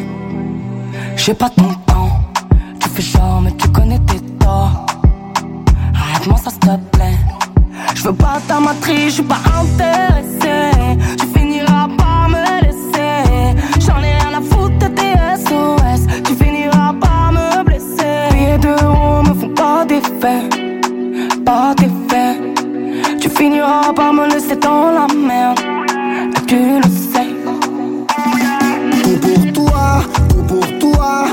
J'ai pas ton genre, mais tu connais tes torts. Arrête-moi ça, s'il te plaît. Je veux pas ta matrice, je suis pas intéressé. Tu finiras par me laisser. J'en ai rien à foutre de tes SOS. Tu finiras par me blesser. Billets de haut me font pas d'effet. Pas d'effet. Tu finiras par me laisser dans la merde. Tu le sais. Tout pour toi, tout pour toi.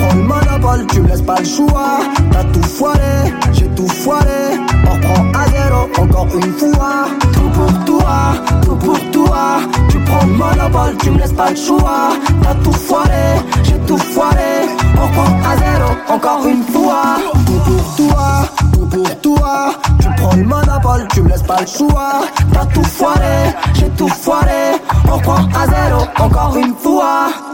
Prends le monopole, tu me laisses pas le choix. T'as tout foiré, j'ai tout foiré. On reprend à zéro, encore une fois. Tout pour toi, tout pour toi. Tu prends le monopole, tu me laisses pas le choix. T'as tout foiré, j'ai tout foiré. On reprend à zéro, encore une fois. Tout pour toi, tout pour toi. Tu prends le monopole, tu me laisses pas le choix. T'as tout foiré, j'ai tout foiré. On reprend à zéro, encore une fois.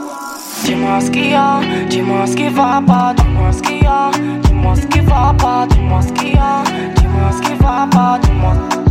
Dis-moi ce qu'il y a, dis-moi ce qui va pas, dis-moi ce qu'il y a, dis-moi ce qui va pas, dis-moi ce qu'il y a, dis-moi ce qui va pas, dis-moi.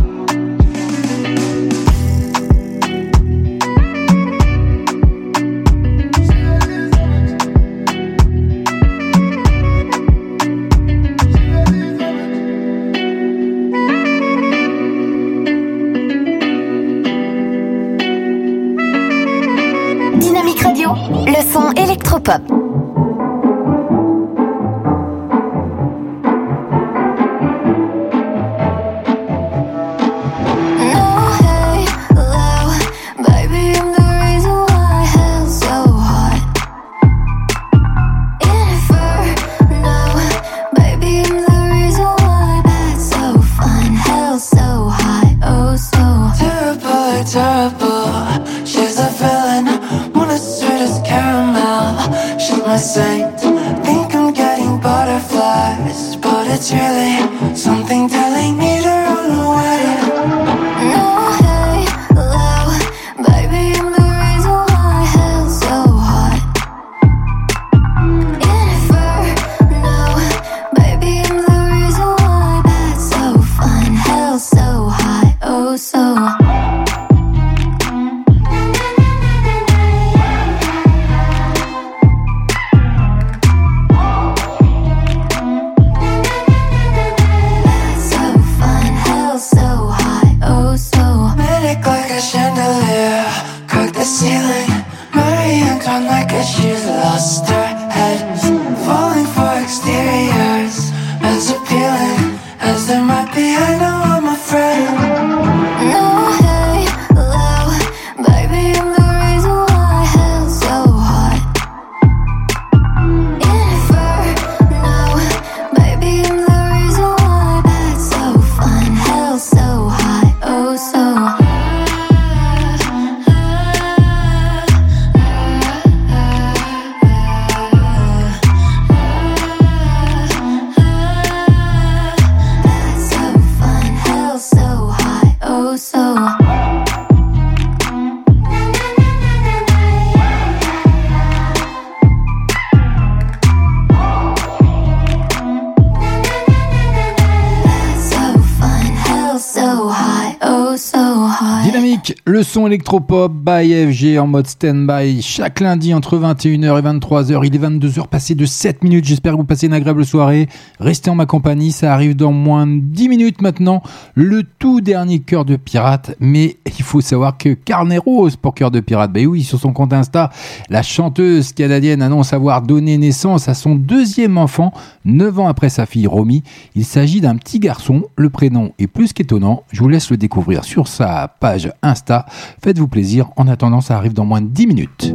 Électropop by FG en mode stand-by chaque lundi entre 21h et 23h. Il est 22h passé de 7 minutes. J'espère que vous passez une agréable soirée. Restez en ma compagnie, ça arrive dans moins de 10 minutes maintenant. Le tout dernier cœur de pirate. Mais il faut savoir que Carnet Rose pour cœur de pirate. Ben oui, sur son compte Insta, la chanteuse canadienne annonce avoir donné naissance à son deuxième enfant 9 ans après sa fille Romy. Il s'agit d'un petit garçon. Le prénom est plus qu'étonnant. Je vous laisse le découvrir sur sa page Insta. Faites-vous plaisir. En attendant, ça arrive dans moins de 10 minutes.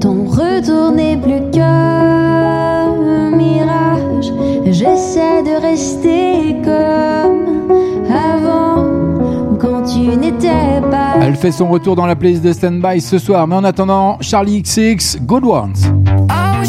Tu n'étais pas. Elle fait son retour dans la playlist de Standby ce soir. Mais en attendant, Charlie XX, Good Ones. I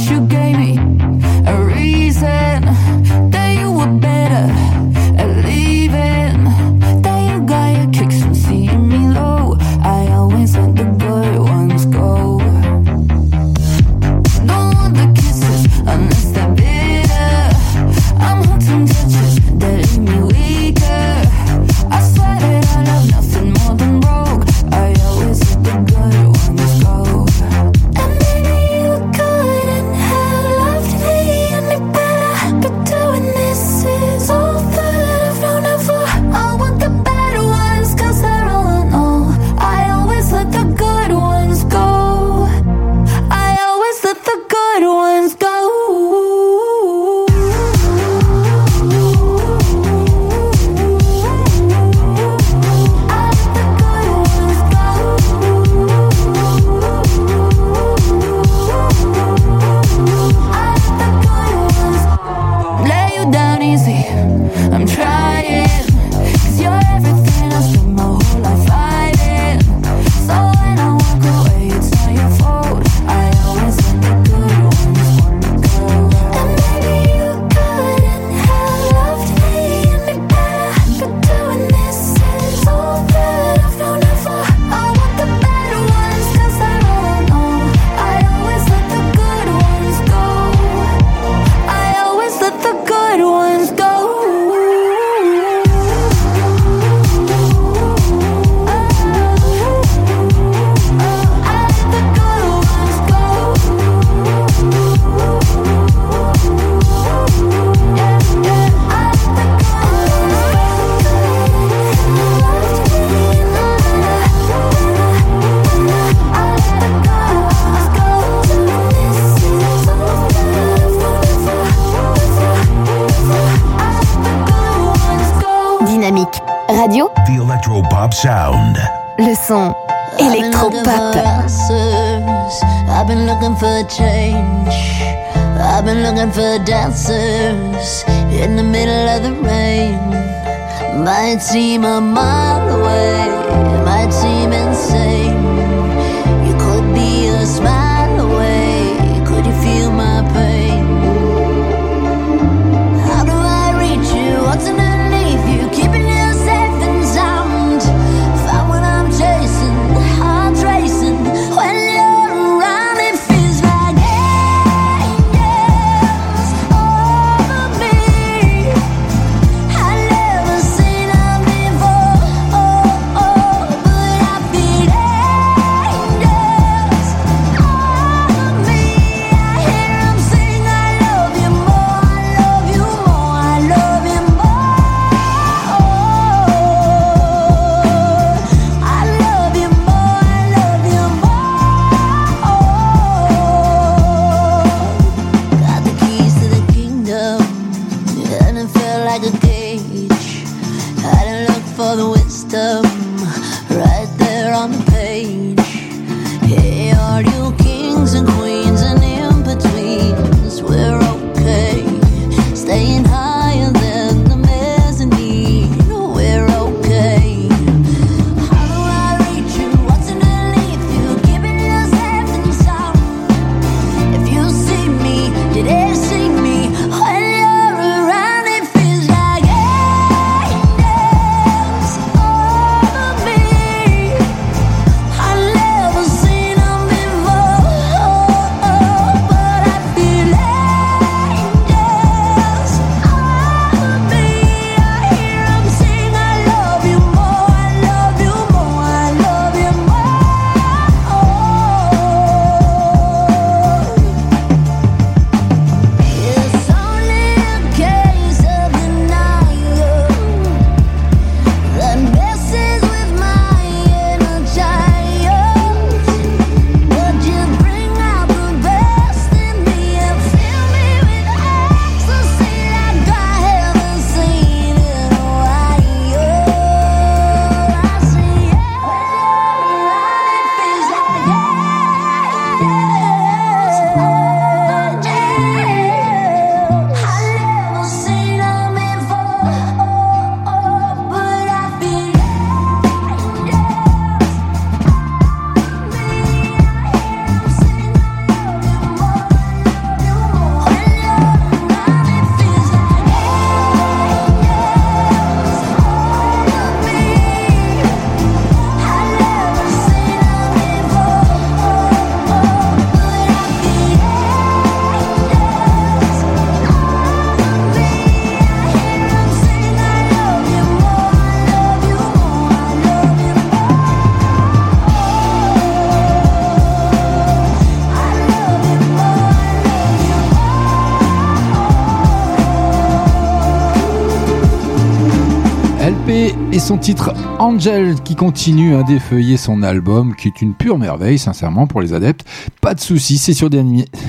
son titre Angel qui continue à défeuiller son album qui est une pure merveille sincèrement pour les adeptes. Pas de soucis, c'est sur,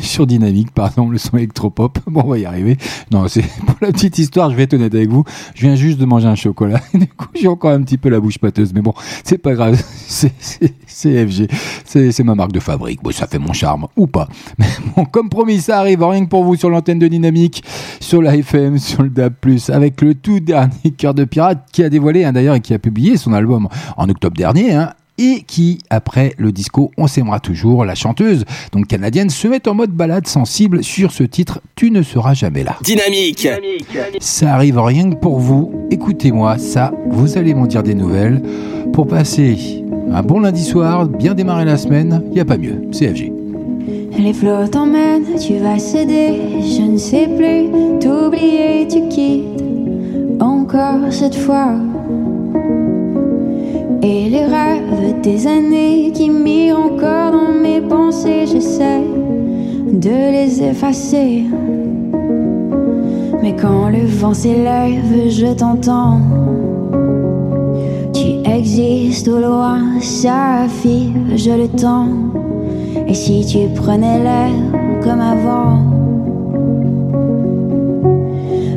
sur Dynamique, pardon, le son électropop. (laughs) Bon, on va y arriver. Non, c'est (laughs) pour la petite histoire, je vais être honnête avec vous. Je viens juste de manger un chocolat. (laughs) Du coup, j'ai encore un petit peu la bouche pâteuse, mais bon, c'est pas grave. C'est FG. C'est ma marque de fabrique. Bon, ça fait mon charme ou pas. (laughs) Mais bon, comme promis, ça arrive rien que pour vous sur l'antenne de Dynamique, sur la FM, sur le DAB+, avec le tout dernier (laughs) Cœur de Pirate qui a dévoilé, hein, d'ailleurs, et qui a publié son album en octobre dernier, hein, et qui, après le disco On s'aimera toujours, la chanteuse, donc canadienne, se met en mode balade sensible sur ce titre Tu ne seras jamais là. Dynamique. Ça arrive rien que pour vous. Écoutez-moi, ça, vous allez m'en dire des nouvelles. Pour passer un bon lundi soir, bien démarrer la semaine, n'y a pas mieux. CFG. Les flots t'emmènent, tu vas céder, je ne sais plus t'oublier, tu quittes encore cette fois. Et les rêves des années qui mirent encore dans mes pensées, j'essaie de les effacer. Mais quand le vent s'élève, je t'entends. Tu existes au loin, ça fige le temps. Et si tu prenais l'air comme avant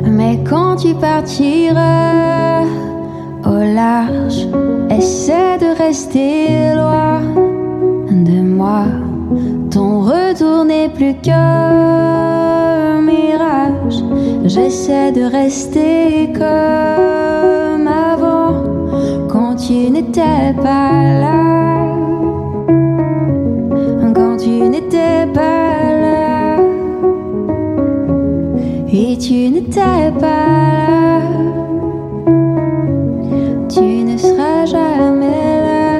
Mais quand tu partiras au large. Essaie de rester loin de moi. Ton retour n'est plus qu'un mirage. J'essaie de rester comme tu n'étais pas là. Quand tu n'étais pas là. Et tu n'étais pas là. Tu ne seras jamais là.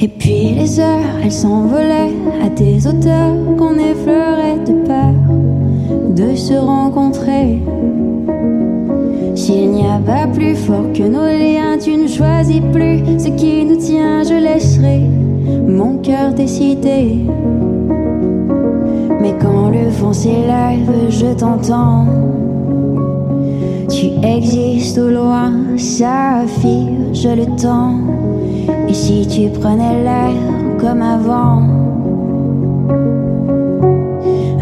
Et puis les heures, elles s'envolaient à des hauteurs qu'on effleurait de peur de se rencontrer. Que nos liens, tu ne choisis plus ce qui nous tient, je laisserai mon cœur décider. Mais quand le vent s'élève, je t'entends. Tu existes au loin, ça je le temps. Et si tu prenais l'air comme avant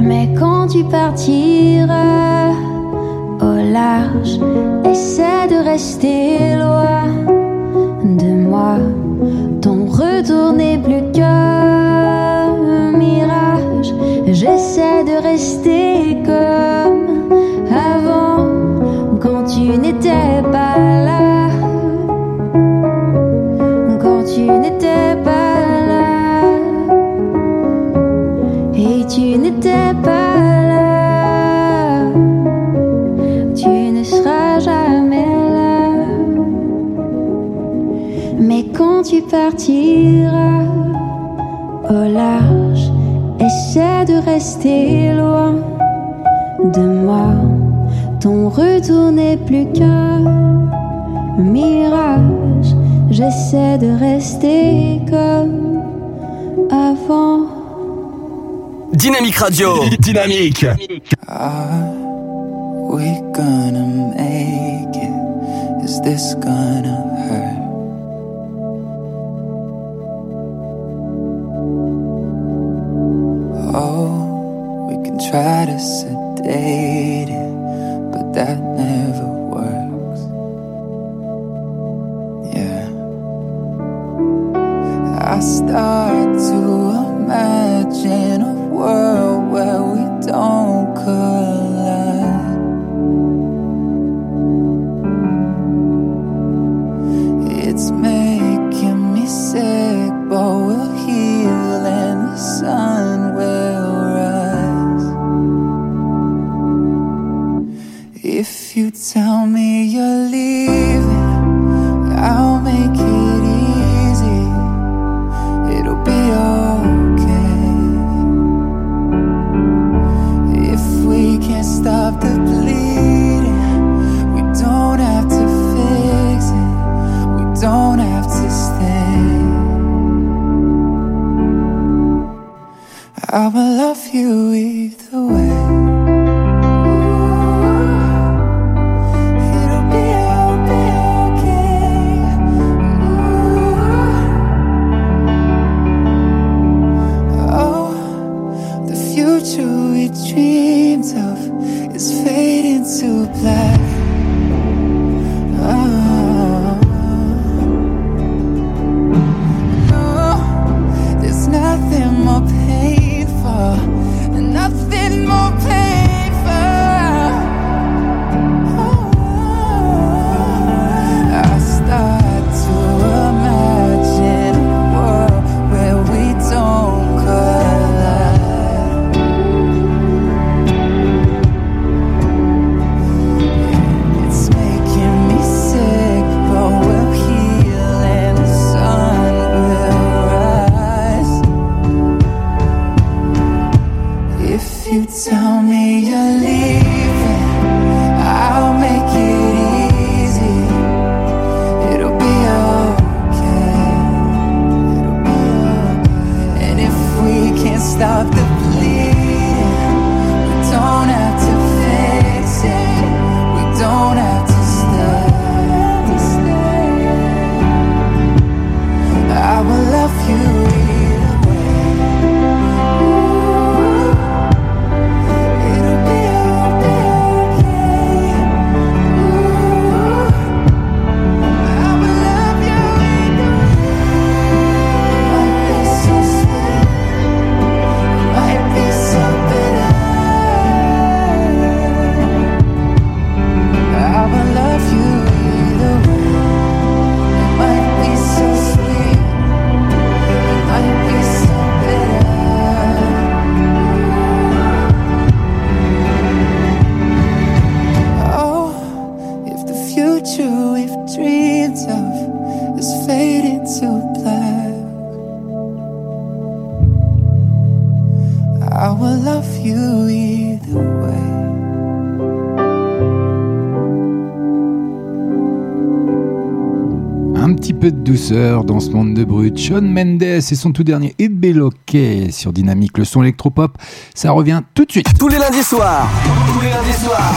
Mais quand tu partiras large, essaie de rester loin de moi. Ton retour n'est plus qu'un rester loin de moi. Ton retour n'est plus qu'un mirage. J'essaie de rester comme avant. Dynamique Radio. (laughs) Dynamique. Are we gonna make it? Is this gonna tell me you're brut. Sean Mendes et son tout dernier Ibeloke sur Dynamique, le son électropop. Ça revient tout de suite. Tous les lundis soirs. Tous les lundis soirs.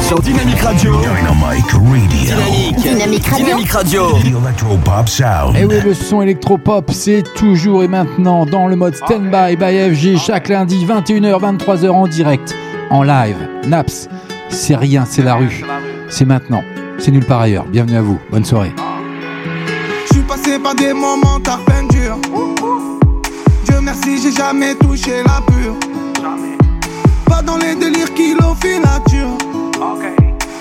Sur Dynamique Radio. Dynamic Radio. Dynamique. Dynamique Radio. Dynamique Radio. Electropop Sound. Et Eh oui, le son électropop, c'est toujours et maintenant dans le mode Standby by FG chaque lundi 21h, 23h en direct, en live. Naps, c'est rien, c'est la rue. C'est maintenant, c'est nulle part ailleurs. Bienvenue à vous, bonne soirée. Passé par des moments peine dure. Dieu merci, j'ai jamais touché la pure. Pas dans les délires qui l'offrent nature.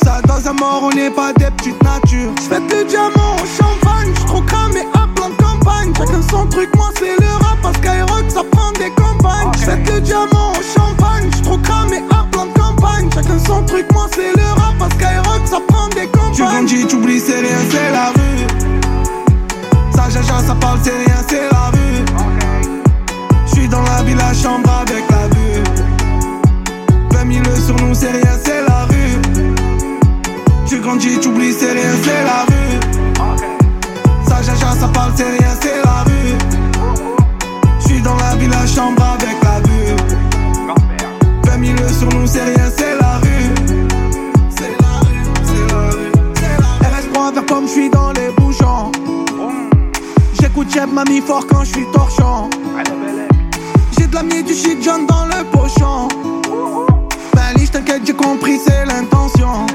Ça dans un mort, on n'est pas des petites natures. J'fête le diamant au champagne, j'suis trop cramé à plein de campagne. Chacun son truc, moi c'est le rap, parce qu'Aerox ça prend des campagnes. J'fête le diamant au champagne, j'suis trop cramé à plein de campagne. Chacun son truc, moi c'est le rap, parce qu'Aerox ça prend des campagnes. Tu grandis, tu oublies, c'est rien, c'est la rue. Ça jaja, ça parle, c'est rien, c'est la rue. J'suis dans la ville, la chambre avec la vue. 20 000 sur nous, c'est rien, c'est la rue. Tu grandis, tu oublies, c'est rien, c'est la rue. Ça jaja, ça parle, c'est rien, c'est la rue. J'suis dans la ville, la chambre avec la vue. 20 000 sur nous, c'est rien, c'est la rue. C'est la rue, c'est la rue, c'est la rue. RS prend un verre pomme, j'suis dans les. Mamie fort quand. J'ai de l'ami du shit John dans le pochon. Ben t'inquiète, j'ai compris, c'est l'intention.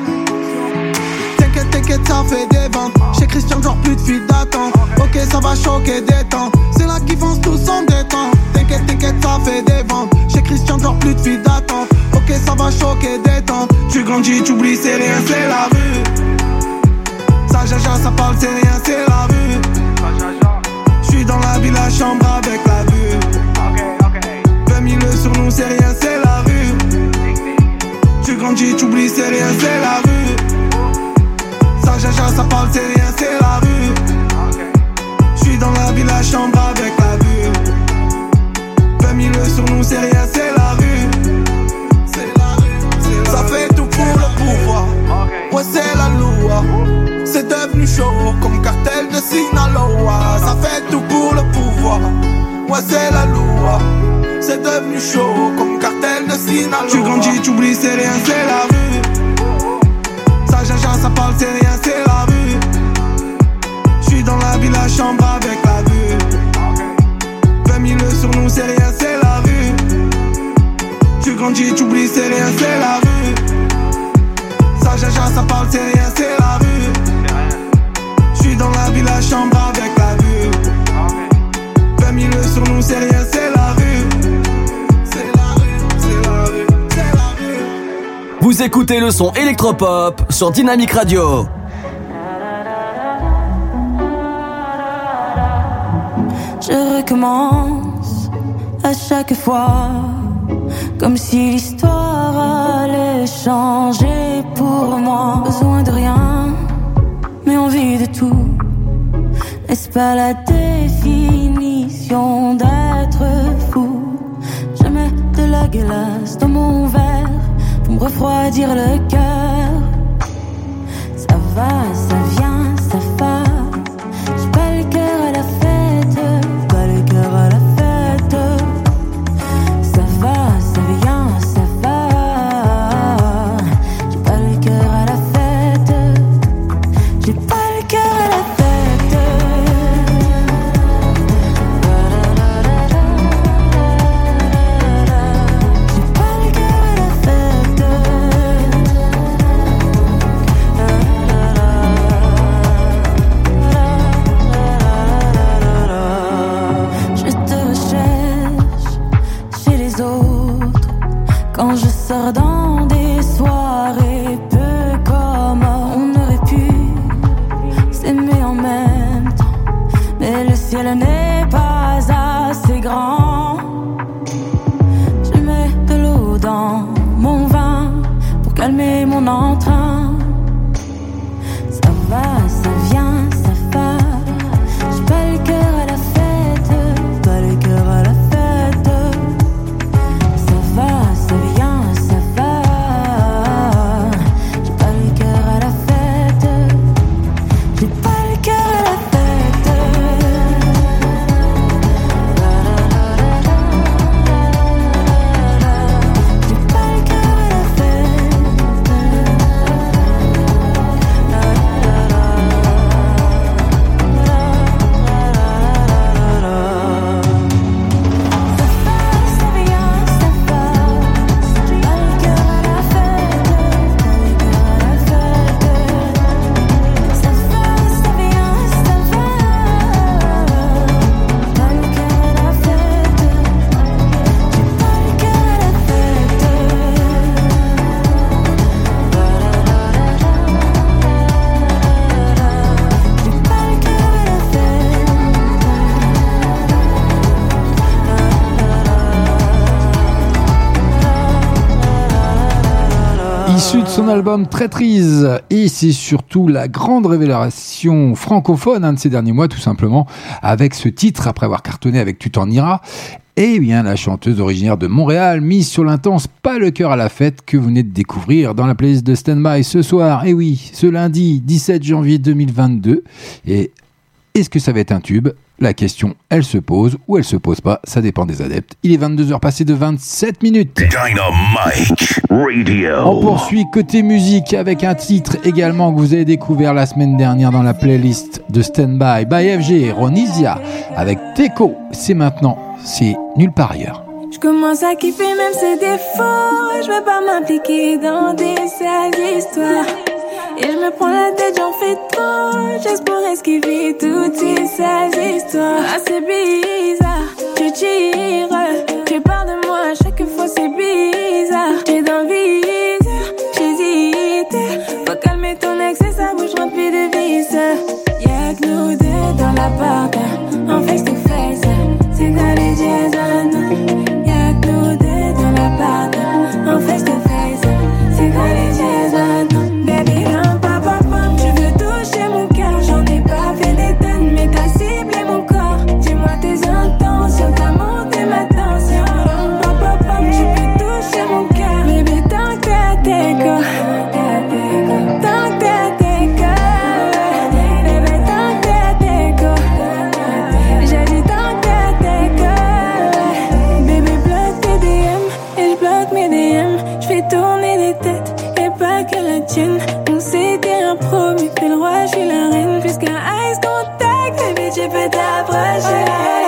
T'inquiète, t'inquiète, ça fait des ventes. Chez Christian, genre plus de fil d'attente. Ok, ça va choquer, détente. C'est là qu'ils foncent tous en détente. T'inquiète, t'inquiète, ça fait des ventes. Chez Christian, genre plus de fil d'attente. Ok, ça va choquer, détente. Tu grandis, tu oublies, c'est rien, c'est la rue. Ça jaja, ça parle, c'est rien, c'est la rue. Dans la chambre avec la vue. 20 000 sur nous, c'est rien, c'est la rue. Tu grandis, tu oublies, c'est rien, c'est la rue. Ça jaja, ça parle, c'est rien, c'est la rue. J'suis dans la ville, la chambre avec la vue. 20 000 sur nous, c'est rien, c'est la rue. Son électropop sur Dynamique Radio. Je recommence à chaque fois, comme si l'histoire allait changer pour moi. Besoin de rien, mais envie de tout. N'est-ce pas la définition d'être fou? Je mets de la glace dans mon verre refroidir le cœur. Son album Traîtrise. Et c'est surtout la grande révélation francophone de ces derniers mois, tout simplement, avec ce titre, après avoir cartonné avec Tu t'en iras. Et bien, la chanteuse originaire de Montréal, mise sur l'intense Pas le cœur à la fête que vous venez de découvrir dans la playlist de Standby ce soir. Et oui, ce lundi 17 janvier 2022. Et est-ce que ça va être un tube? La question, elle se pose ou elle se pose pas, ça dépend des adeptes. Il est 22h passé de 27 minutes. Dynamite Radio. On poursuit côté musique avec un titre également que vous avez découvert la semaine dernière dans la playlist de Standby by FG Ronisia avec Teco. C'est maintenant, c'est nulle part ailleurs. Je commence à kiffer même ses défauts. Je veux pas m'impliquer dans des sales histoires. Et je me prends la tête, j'en fais trop. Pour esquiver toutes ces histoires. Ah, c'est bizarre. Tu tires, tu parles de moi à chaque fois, c'est bizarre. Dans le vide, j'hésite. Faut calmer ton ex et sa bouche remplie de vices. Y'a que nous deux dans l'appart, en face to face. C'est quoi les Jason? Y'a que nous deux dans l'appart, en baby, tu peux t'approcher. Pas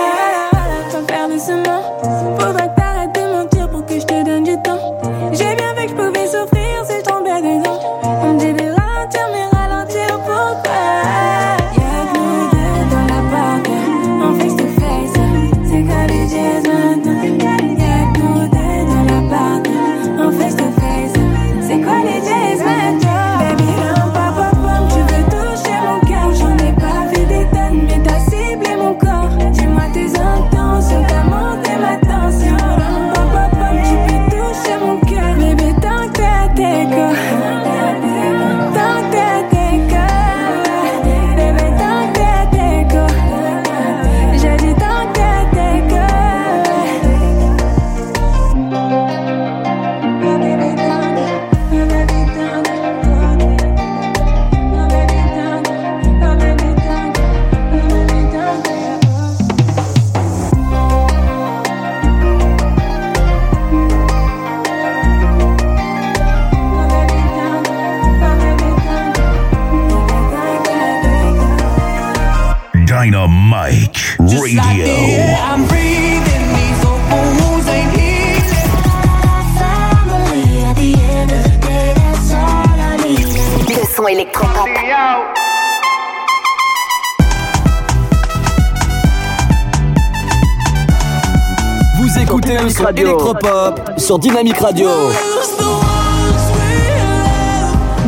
son électropop sur Dynamique Radio.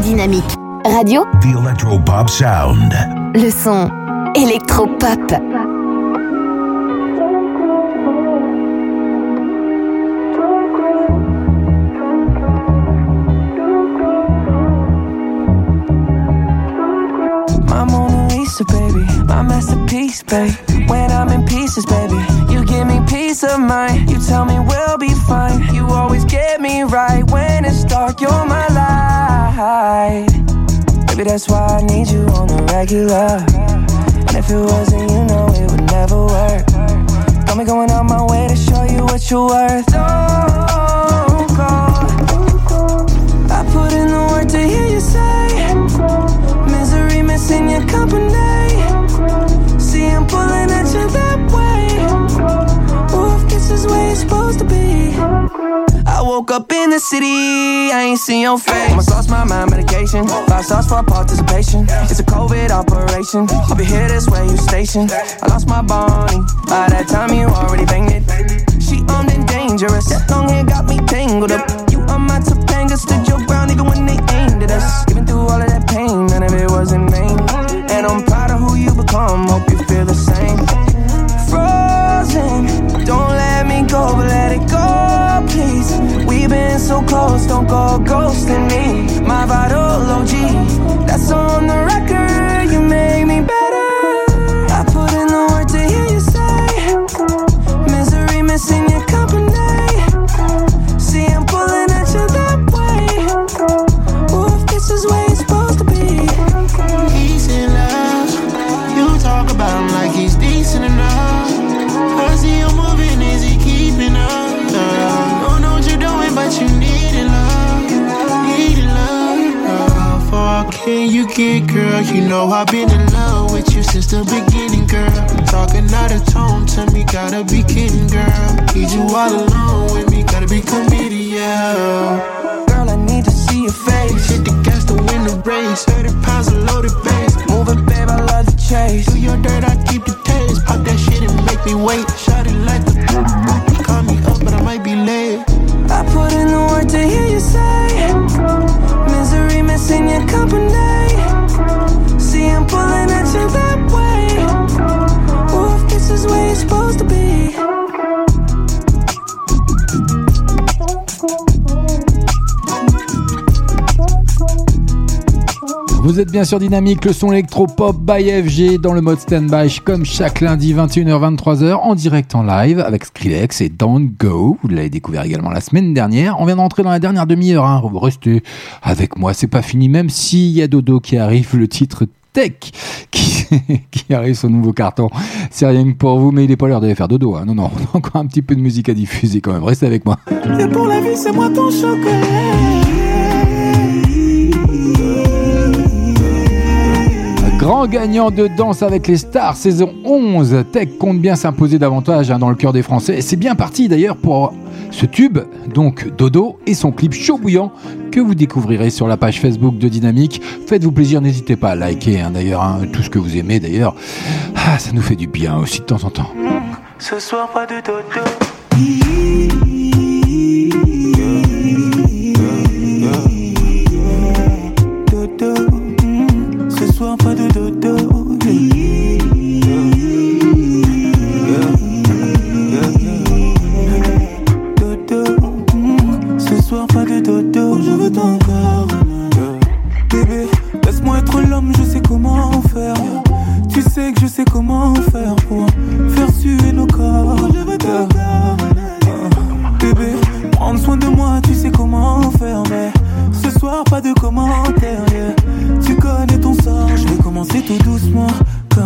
Dynamique Radio, The Electropop Sound. le son électropop. My Mona Lisa, baby, my masterpiece, babe. When I'm in pieces, baby, you give me peace of mind. You tell me right when it's dark. You're my light, Maybe That's why I need you on the regular. And if it wasn't, you know it would never work. Got me going out my way to show you what you're worth. Don't go. I put in the work to hear you say misery missing your company. See, I'm pulling at you that way. If this is where you're supposed to be. I woke up in the city, I ain't seen your face. Almost lost my mind, medication. Five stars for participation. It's a COVID operation. I'll be here this way, you station. I lost my Bonnie. By that time, you already banged it. She armed and dangerous. Long hair got me tangled up. You on my Topanga, lost, don't go You know I've been in love with you since the beginning, girl. Talking out of tone to me, gotta be kidding, girl. Need you all alone with me, gotta be yeah. Girl, I need to see your face. Hit the gas to win the race. 30 pounds of loaded bass. Moving, babe, I love the chase. Do your dirt, I keep the taste. Pop that shit and make me wait. Shot it like the Call me up, but I might be late. I put in the work to hear you say Misery missing your company Vous êtes bien sur Dynamique, le son électro-pop by FG dans le mode stand-by comme chaque lundi 21h-23h en direct en live avec Skrillex et Don't Go. Vous l'avez découvert également la semaine dernière. On vient d'entrer dans la dernière demi-heure. Hein. Restez avec moi, c'est pas fini. Même s'il y a Dodo qui arrive, le titre Tech qui, (laughs) qui arrive son nouveau carton. C'est rien que pour vous, mais il est pas l'heure d'aller faire dodo. Hein. Non, non, on a encore un petit peu de musique à diffuser quand même. Restez avec moi. Et pour la vie, c'est moi ton chocolat Grand gagnant de Danse avec les stars, saison 11. Tech compte bien s'imposer davantage hein, dans le cœur des Français. C'est bien parti d'ailleurs pour ce tube, donc Dodo, et son clip chaud bouillant que vous découvrirez sur la page Facebook de Dynamique. Faites-vous plaisir, n'hésitez pas à liker hein, d'ailleurs, hein, tout ce que vous aimez d'ailleurs. Ah, ça nous fait du bien aussi de temps en temps.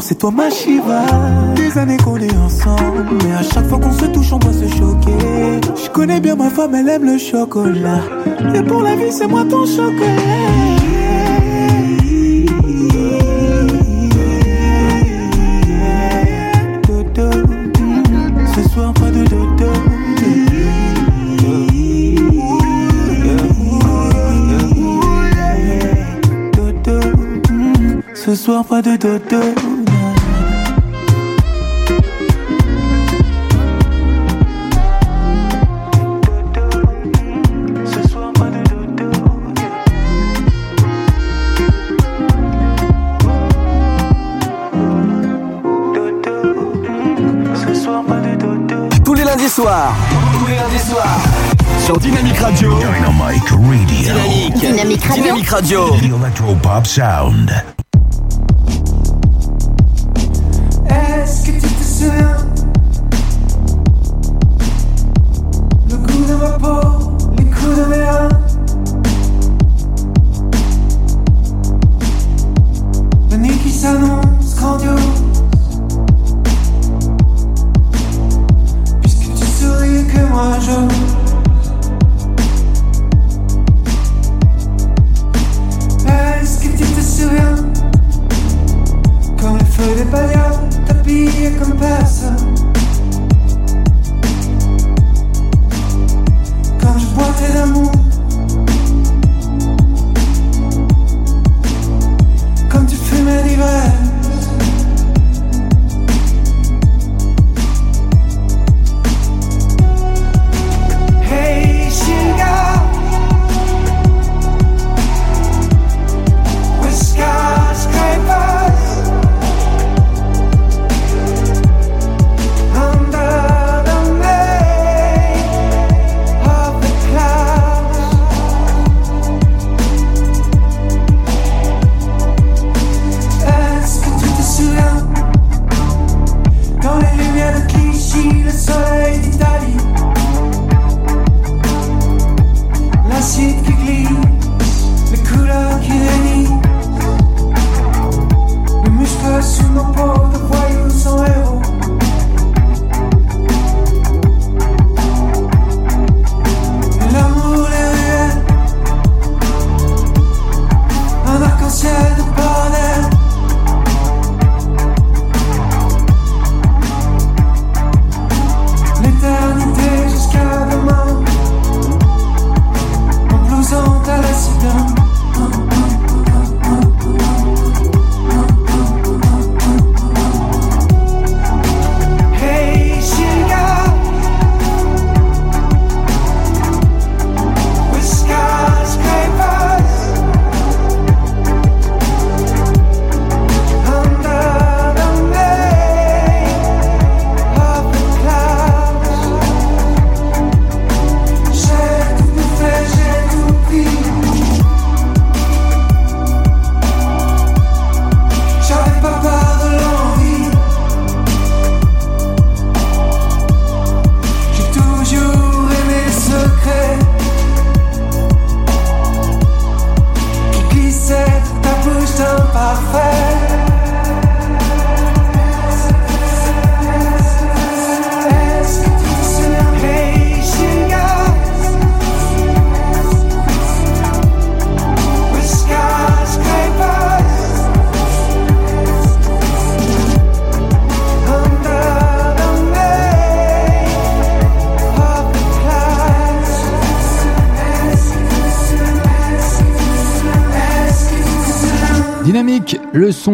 c'est toi ma Shiva. Des années qu'on est ensemble Mais à chaque fois qu'on se touche on doit se choquer. Je connais bien ma femme elle aime le chocolat. Et pour la vie c'est moi ton chocolat. Ce soir pas de dodo Sur Dynamic Radio. Dynamic Radio. Dynamique. Dynamic Radio. Dynamic Radio. The Electro-Pop Sound.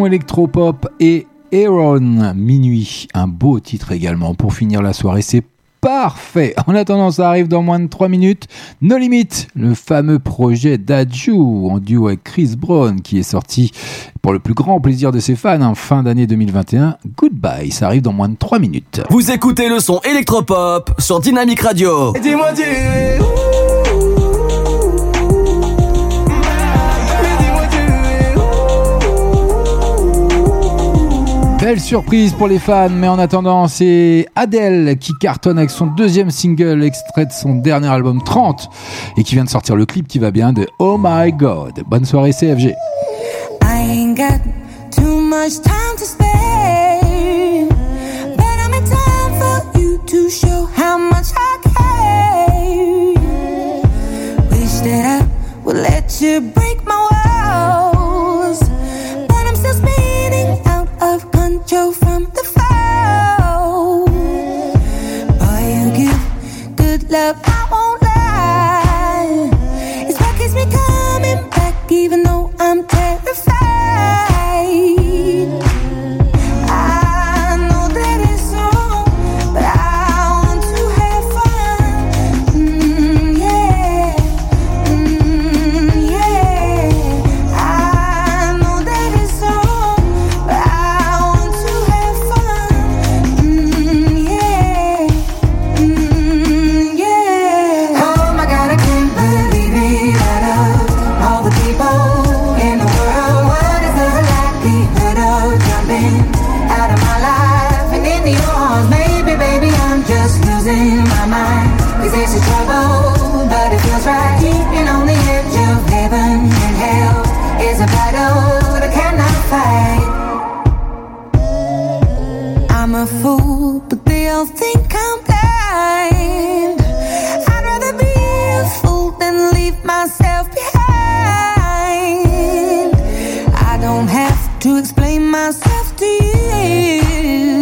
électropop et Aaron Minuit. Un beau titre également pour finir la soirée. C'est parfait. En attendant, ça arrive dans moins de 3 minutes. No Limit, le fameux projet d'Adju en duo avec Chris Brown qui est sorti pour le plus grand plaisir de ses fans en fin d'année 2021. Goodbye, ça arrive dans moins de 3 minutes. Vous écoutez le son électropop sur Dynamic Radio. Et dis-moi, dis moi Belle surprise pour les fans, mais en attendant, c'est Adele qui cartonne avec son deuxième single extrait de son dernier album 30 et qui vient de sortir le clip qui va bien de Oh My God. Bonne soirée CFG. don't have to explain myself to you.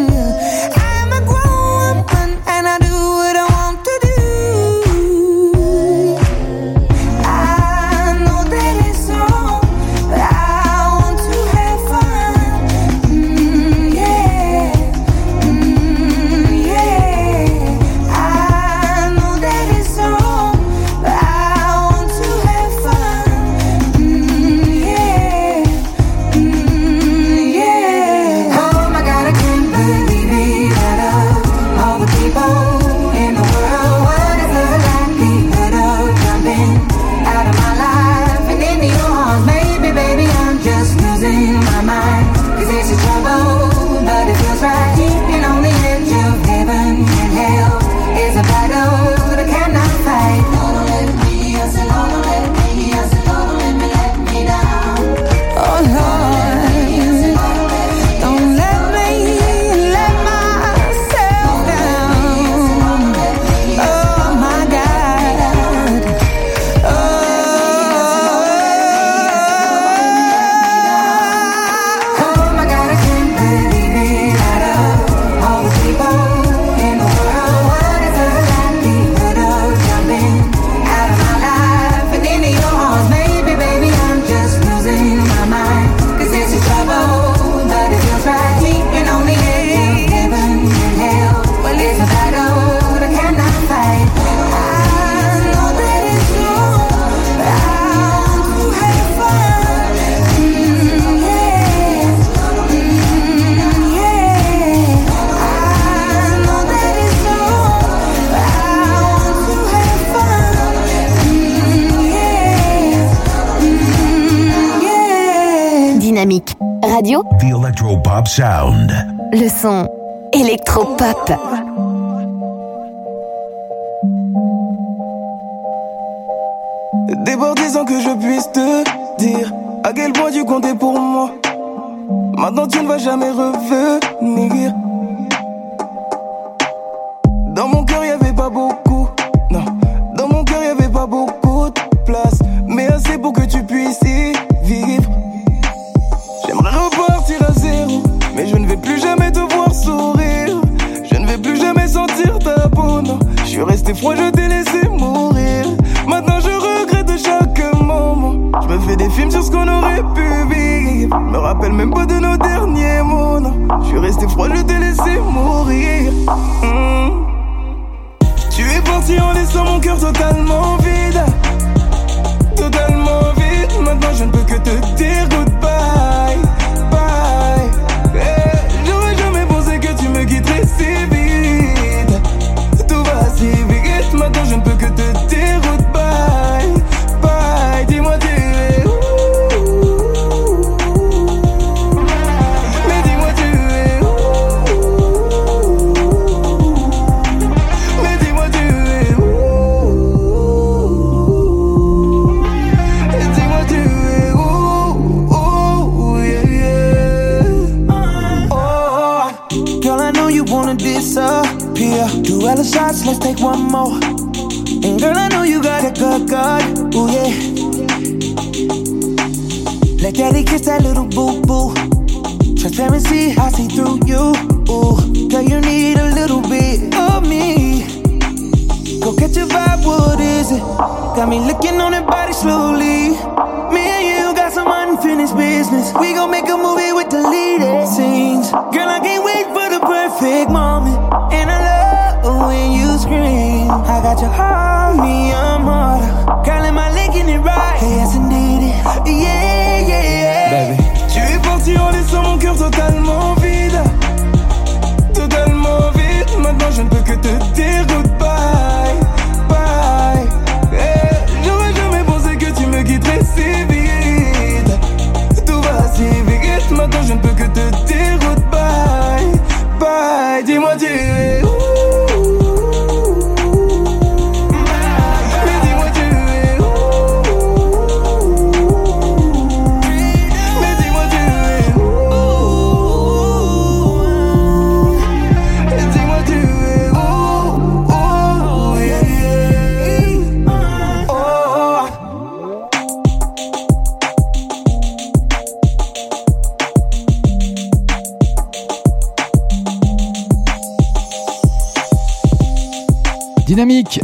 le son électropop. Débordisant que je puisse te dire à quel point tu comptais pour Transparency, I see through you. Ooh, girl, you need a little bit of me. Go catch a vibe, what is it? Got me looking on that body slowly. Me and you got some unfinished business. We gon' make a movie with deleted scenes. Girl, I can't wait for the perfect moment. And I love when you scream. I got your heart, me, I'm harder. Girl, am I linking it right? Yes, indeed. Yeah, yeah, laissant mon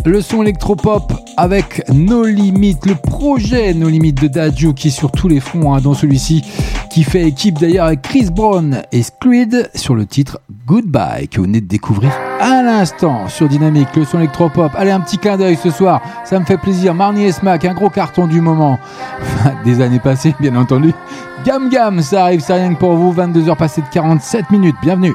le son électropop avec No Limit, le projet No Limit de Dadju qui est sur tous les fronts, hein, dont celui-ci qui fait équipe d'ailleurs avec Chris Brown et Squid sur le titre Goodbye que vous venez de découvrir à l'instant sur Dynamique, le son électropop. Allez, un petit clin d'œil ce soir, ça me fait plaisir. Marnie et Smack, un gros carton du moment, (laughs) des années passées bien entendu. Gam Gam, ça arrive, c'est rien que pour vous, 22h passées de 47 minutes, bienvenue.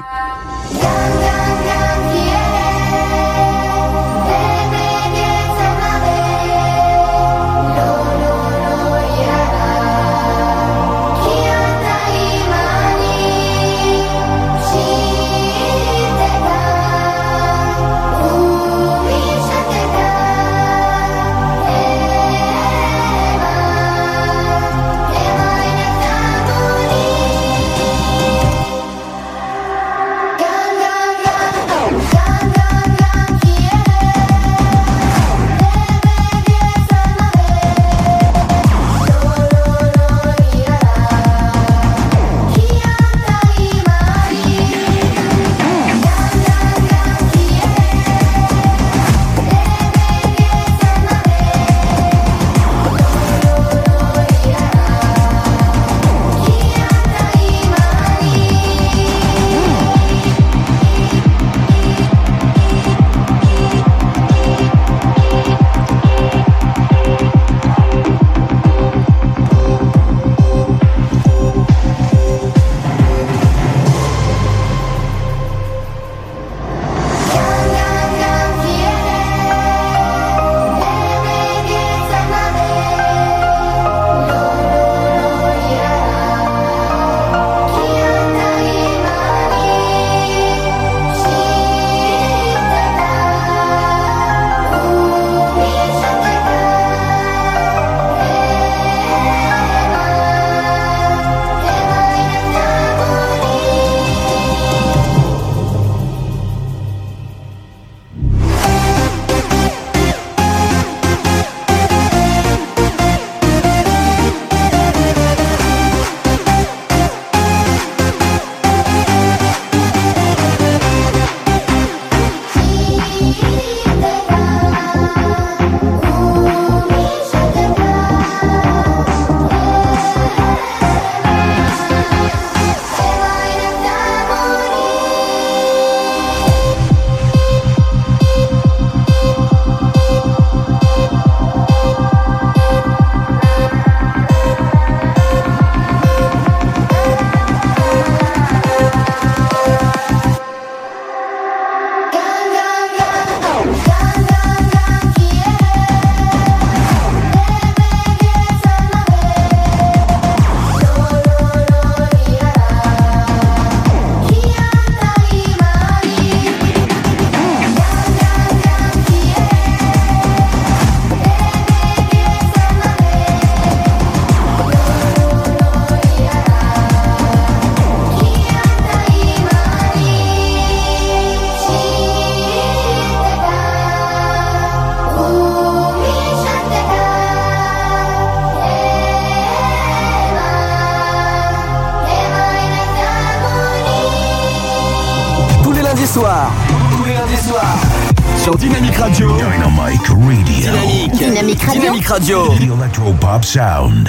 Radio. The Electropop Sound.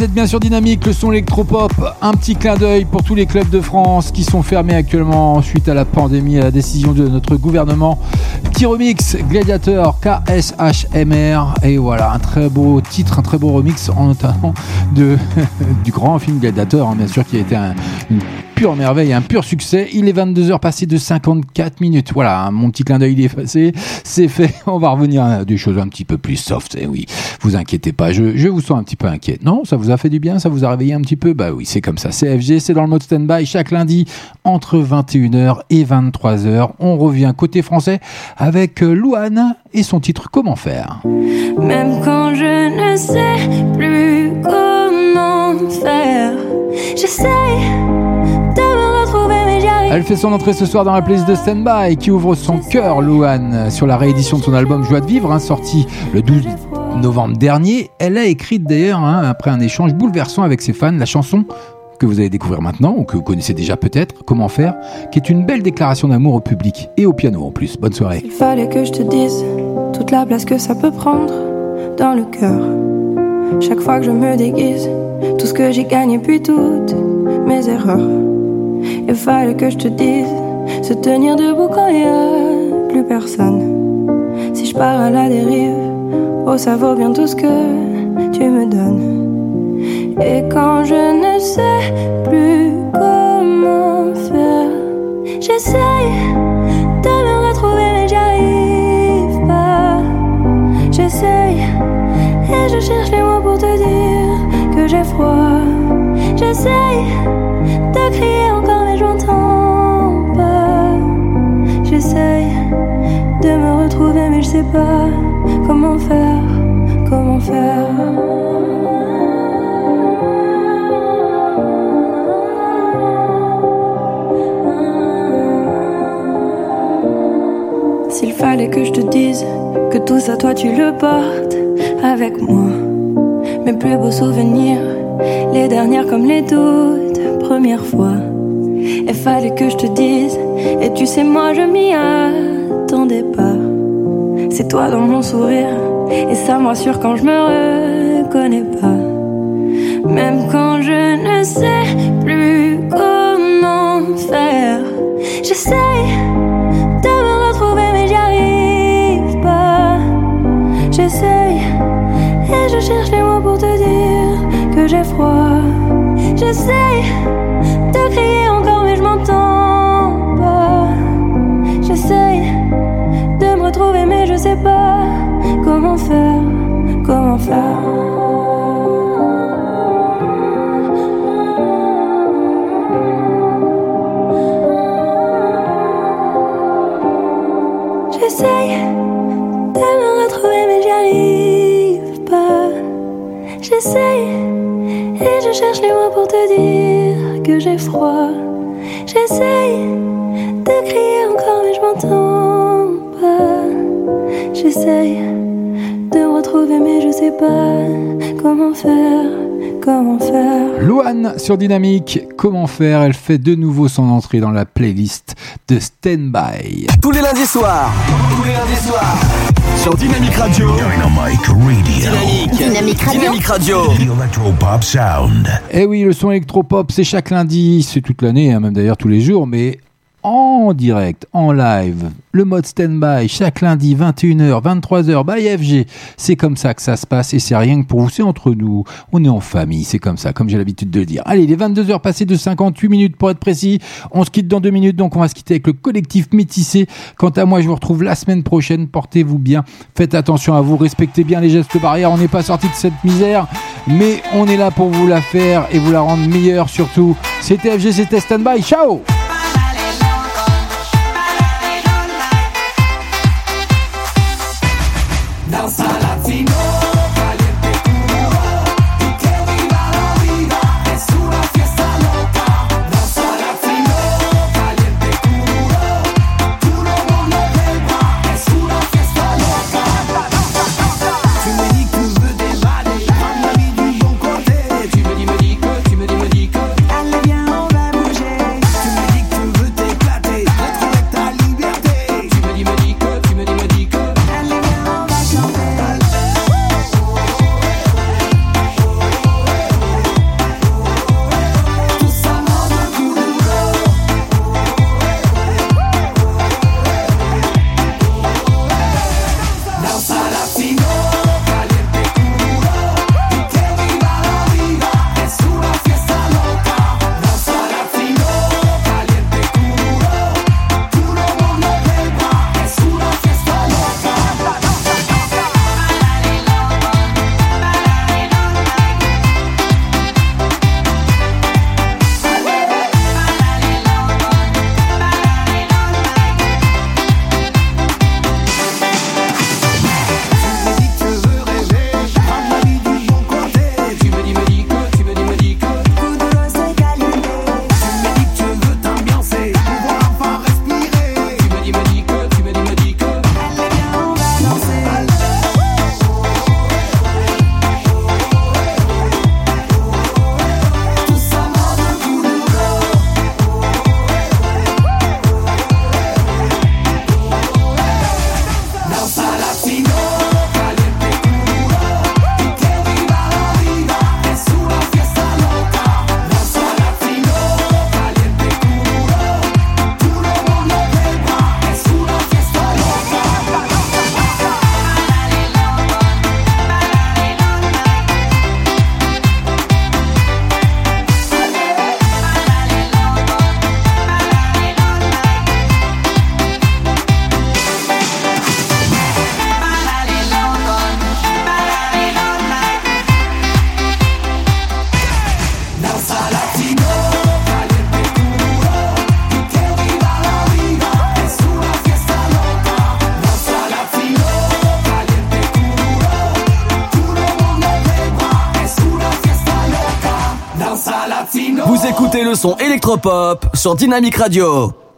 Vous êtes bien sur Dynamique, le son électropop. Un petit clin d'œil pour tous les clubs de France qui sont fermés actuellement suite à la pandémie à la décision de notre gouvernement. Petit remix Gladiator KSHMR. Et voilà, un très beau titre, un très beau remix en notamment (laughs) du grand film Gladiator, hein, bien sûr, qui a été un, pure merveille, un pur succès. Il est 22h passé de 54 minutes. Voilà, hein, mon petit clin d'œil il est passé, c'est fait. (laughs) On va revenir à des choses un petit peu plus soft. Et oui, vous inquiétez pas, je, je vous sens un petit peu inquiet. Non, ça vous a fait du bien, ça vous a réveillé un petit peu? Bah oui, c'est comme ça. CFG, c'est dans le mode stand-by chaque lundi entre 21h et 23h. On revient côté français avec euh, Louane et son titre Comment faire? Même quand je ne sais plus comment faire, j'essaye de me retrouver, mais j'y arrive. Elle fait son entrée ce soir dans la playlist de Standby qui ouvre son cœur, Louane, sur la réédition de son album Joie de vivre, hein, sorti le 12 novembre dernier. Elle a écrit d'ailleurs, hein, après un échange bouleversant avec ses fans, la chanson que vous allez découvrir maintenant, ou que vous connaissez déjà peut-être, Comment faire, qui est une belle déclaration d'amour au public et au piano en plus. Bonne soirée. Il fallait que je te dise toute la place que ça peut prendre dans le cœur. Chaque fois que je me déguise, tout ce que j'ai gagné puis toutes mes erreurs. Il fallait que je te dise se tenir debout quand il y a plus personne. Si je pars à la dérive, oh ça vaut bien tout ce que tu me donnes. Et quand je ne sais plus comment faire, j'essaye de me retrouver, mais j'y arrive pas. J'essaye et je cherche j'ai froid. J'essaye de crier encore, mais j'entends pas. J'essaye de me retrouver, mais je sais pas comment faire, comment faire. S'il fallait que je te dise que tout ça, toi, tu le portes avec moi. Mes plus beaux souvenirs, les dernières comme les toutes premières fois. Il fallait que je te dise, et tu sais, moi, je m'y attendais pas. C'est toi dans mon sourire, et ça me rassure quand je me reconnais pas. Même quand je ne sais plus comment faire, j'essaie J'essaye de crier J'essaye de crier encore, mais je m'entends pas. J'essaye de retrouver, mais je sais pas comment faire, comment faire. Loane sur Dynamique, comment faire Elle fait de nouveau son entrée dans la playlist de Stand By. Tous les lundis soirs. Tous les lundis soirs. Sur Dynamique Radio. Dynamic Radio. Dynamique. Dynamique Radio. Dynamique Radio. The Electropop Sound. Eh oui, le son électropop, c'est chaque lundi, c'est toute l'année, hein, même d'ailleurs tous les jours, mais en direct, en live, le mode stand-by, chaque lundi, 21h, 23h, by FG. C'est comme ça que ça se passe et c'est rien que pour vous, c'est entre nous. On est en famille, c'est comme ça, comme j'ai l'habitude de le dire. Allez, les 22h passées de 58 minutes pour être précis. On se quitte dans deux minutes, donc on va se quitter avec le collectif métissé. Quant à moi, je vous retrouve la semaine prochaine. Portez-vous bien, faites attention à vous, respectez bien les gestes barrières. On n'est pas sorti de cette misère, mais on est là pour vous la faire et vous la rendre meilleure surtout. C'était FG, c'était stand-by. Ciao! Dá um. Son électropop sur Dynamique Radio.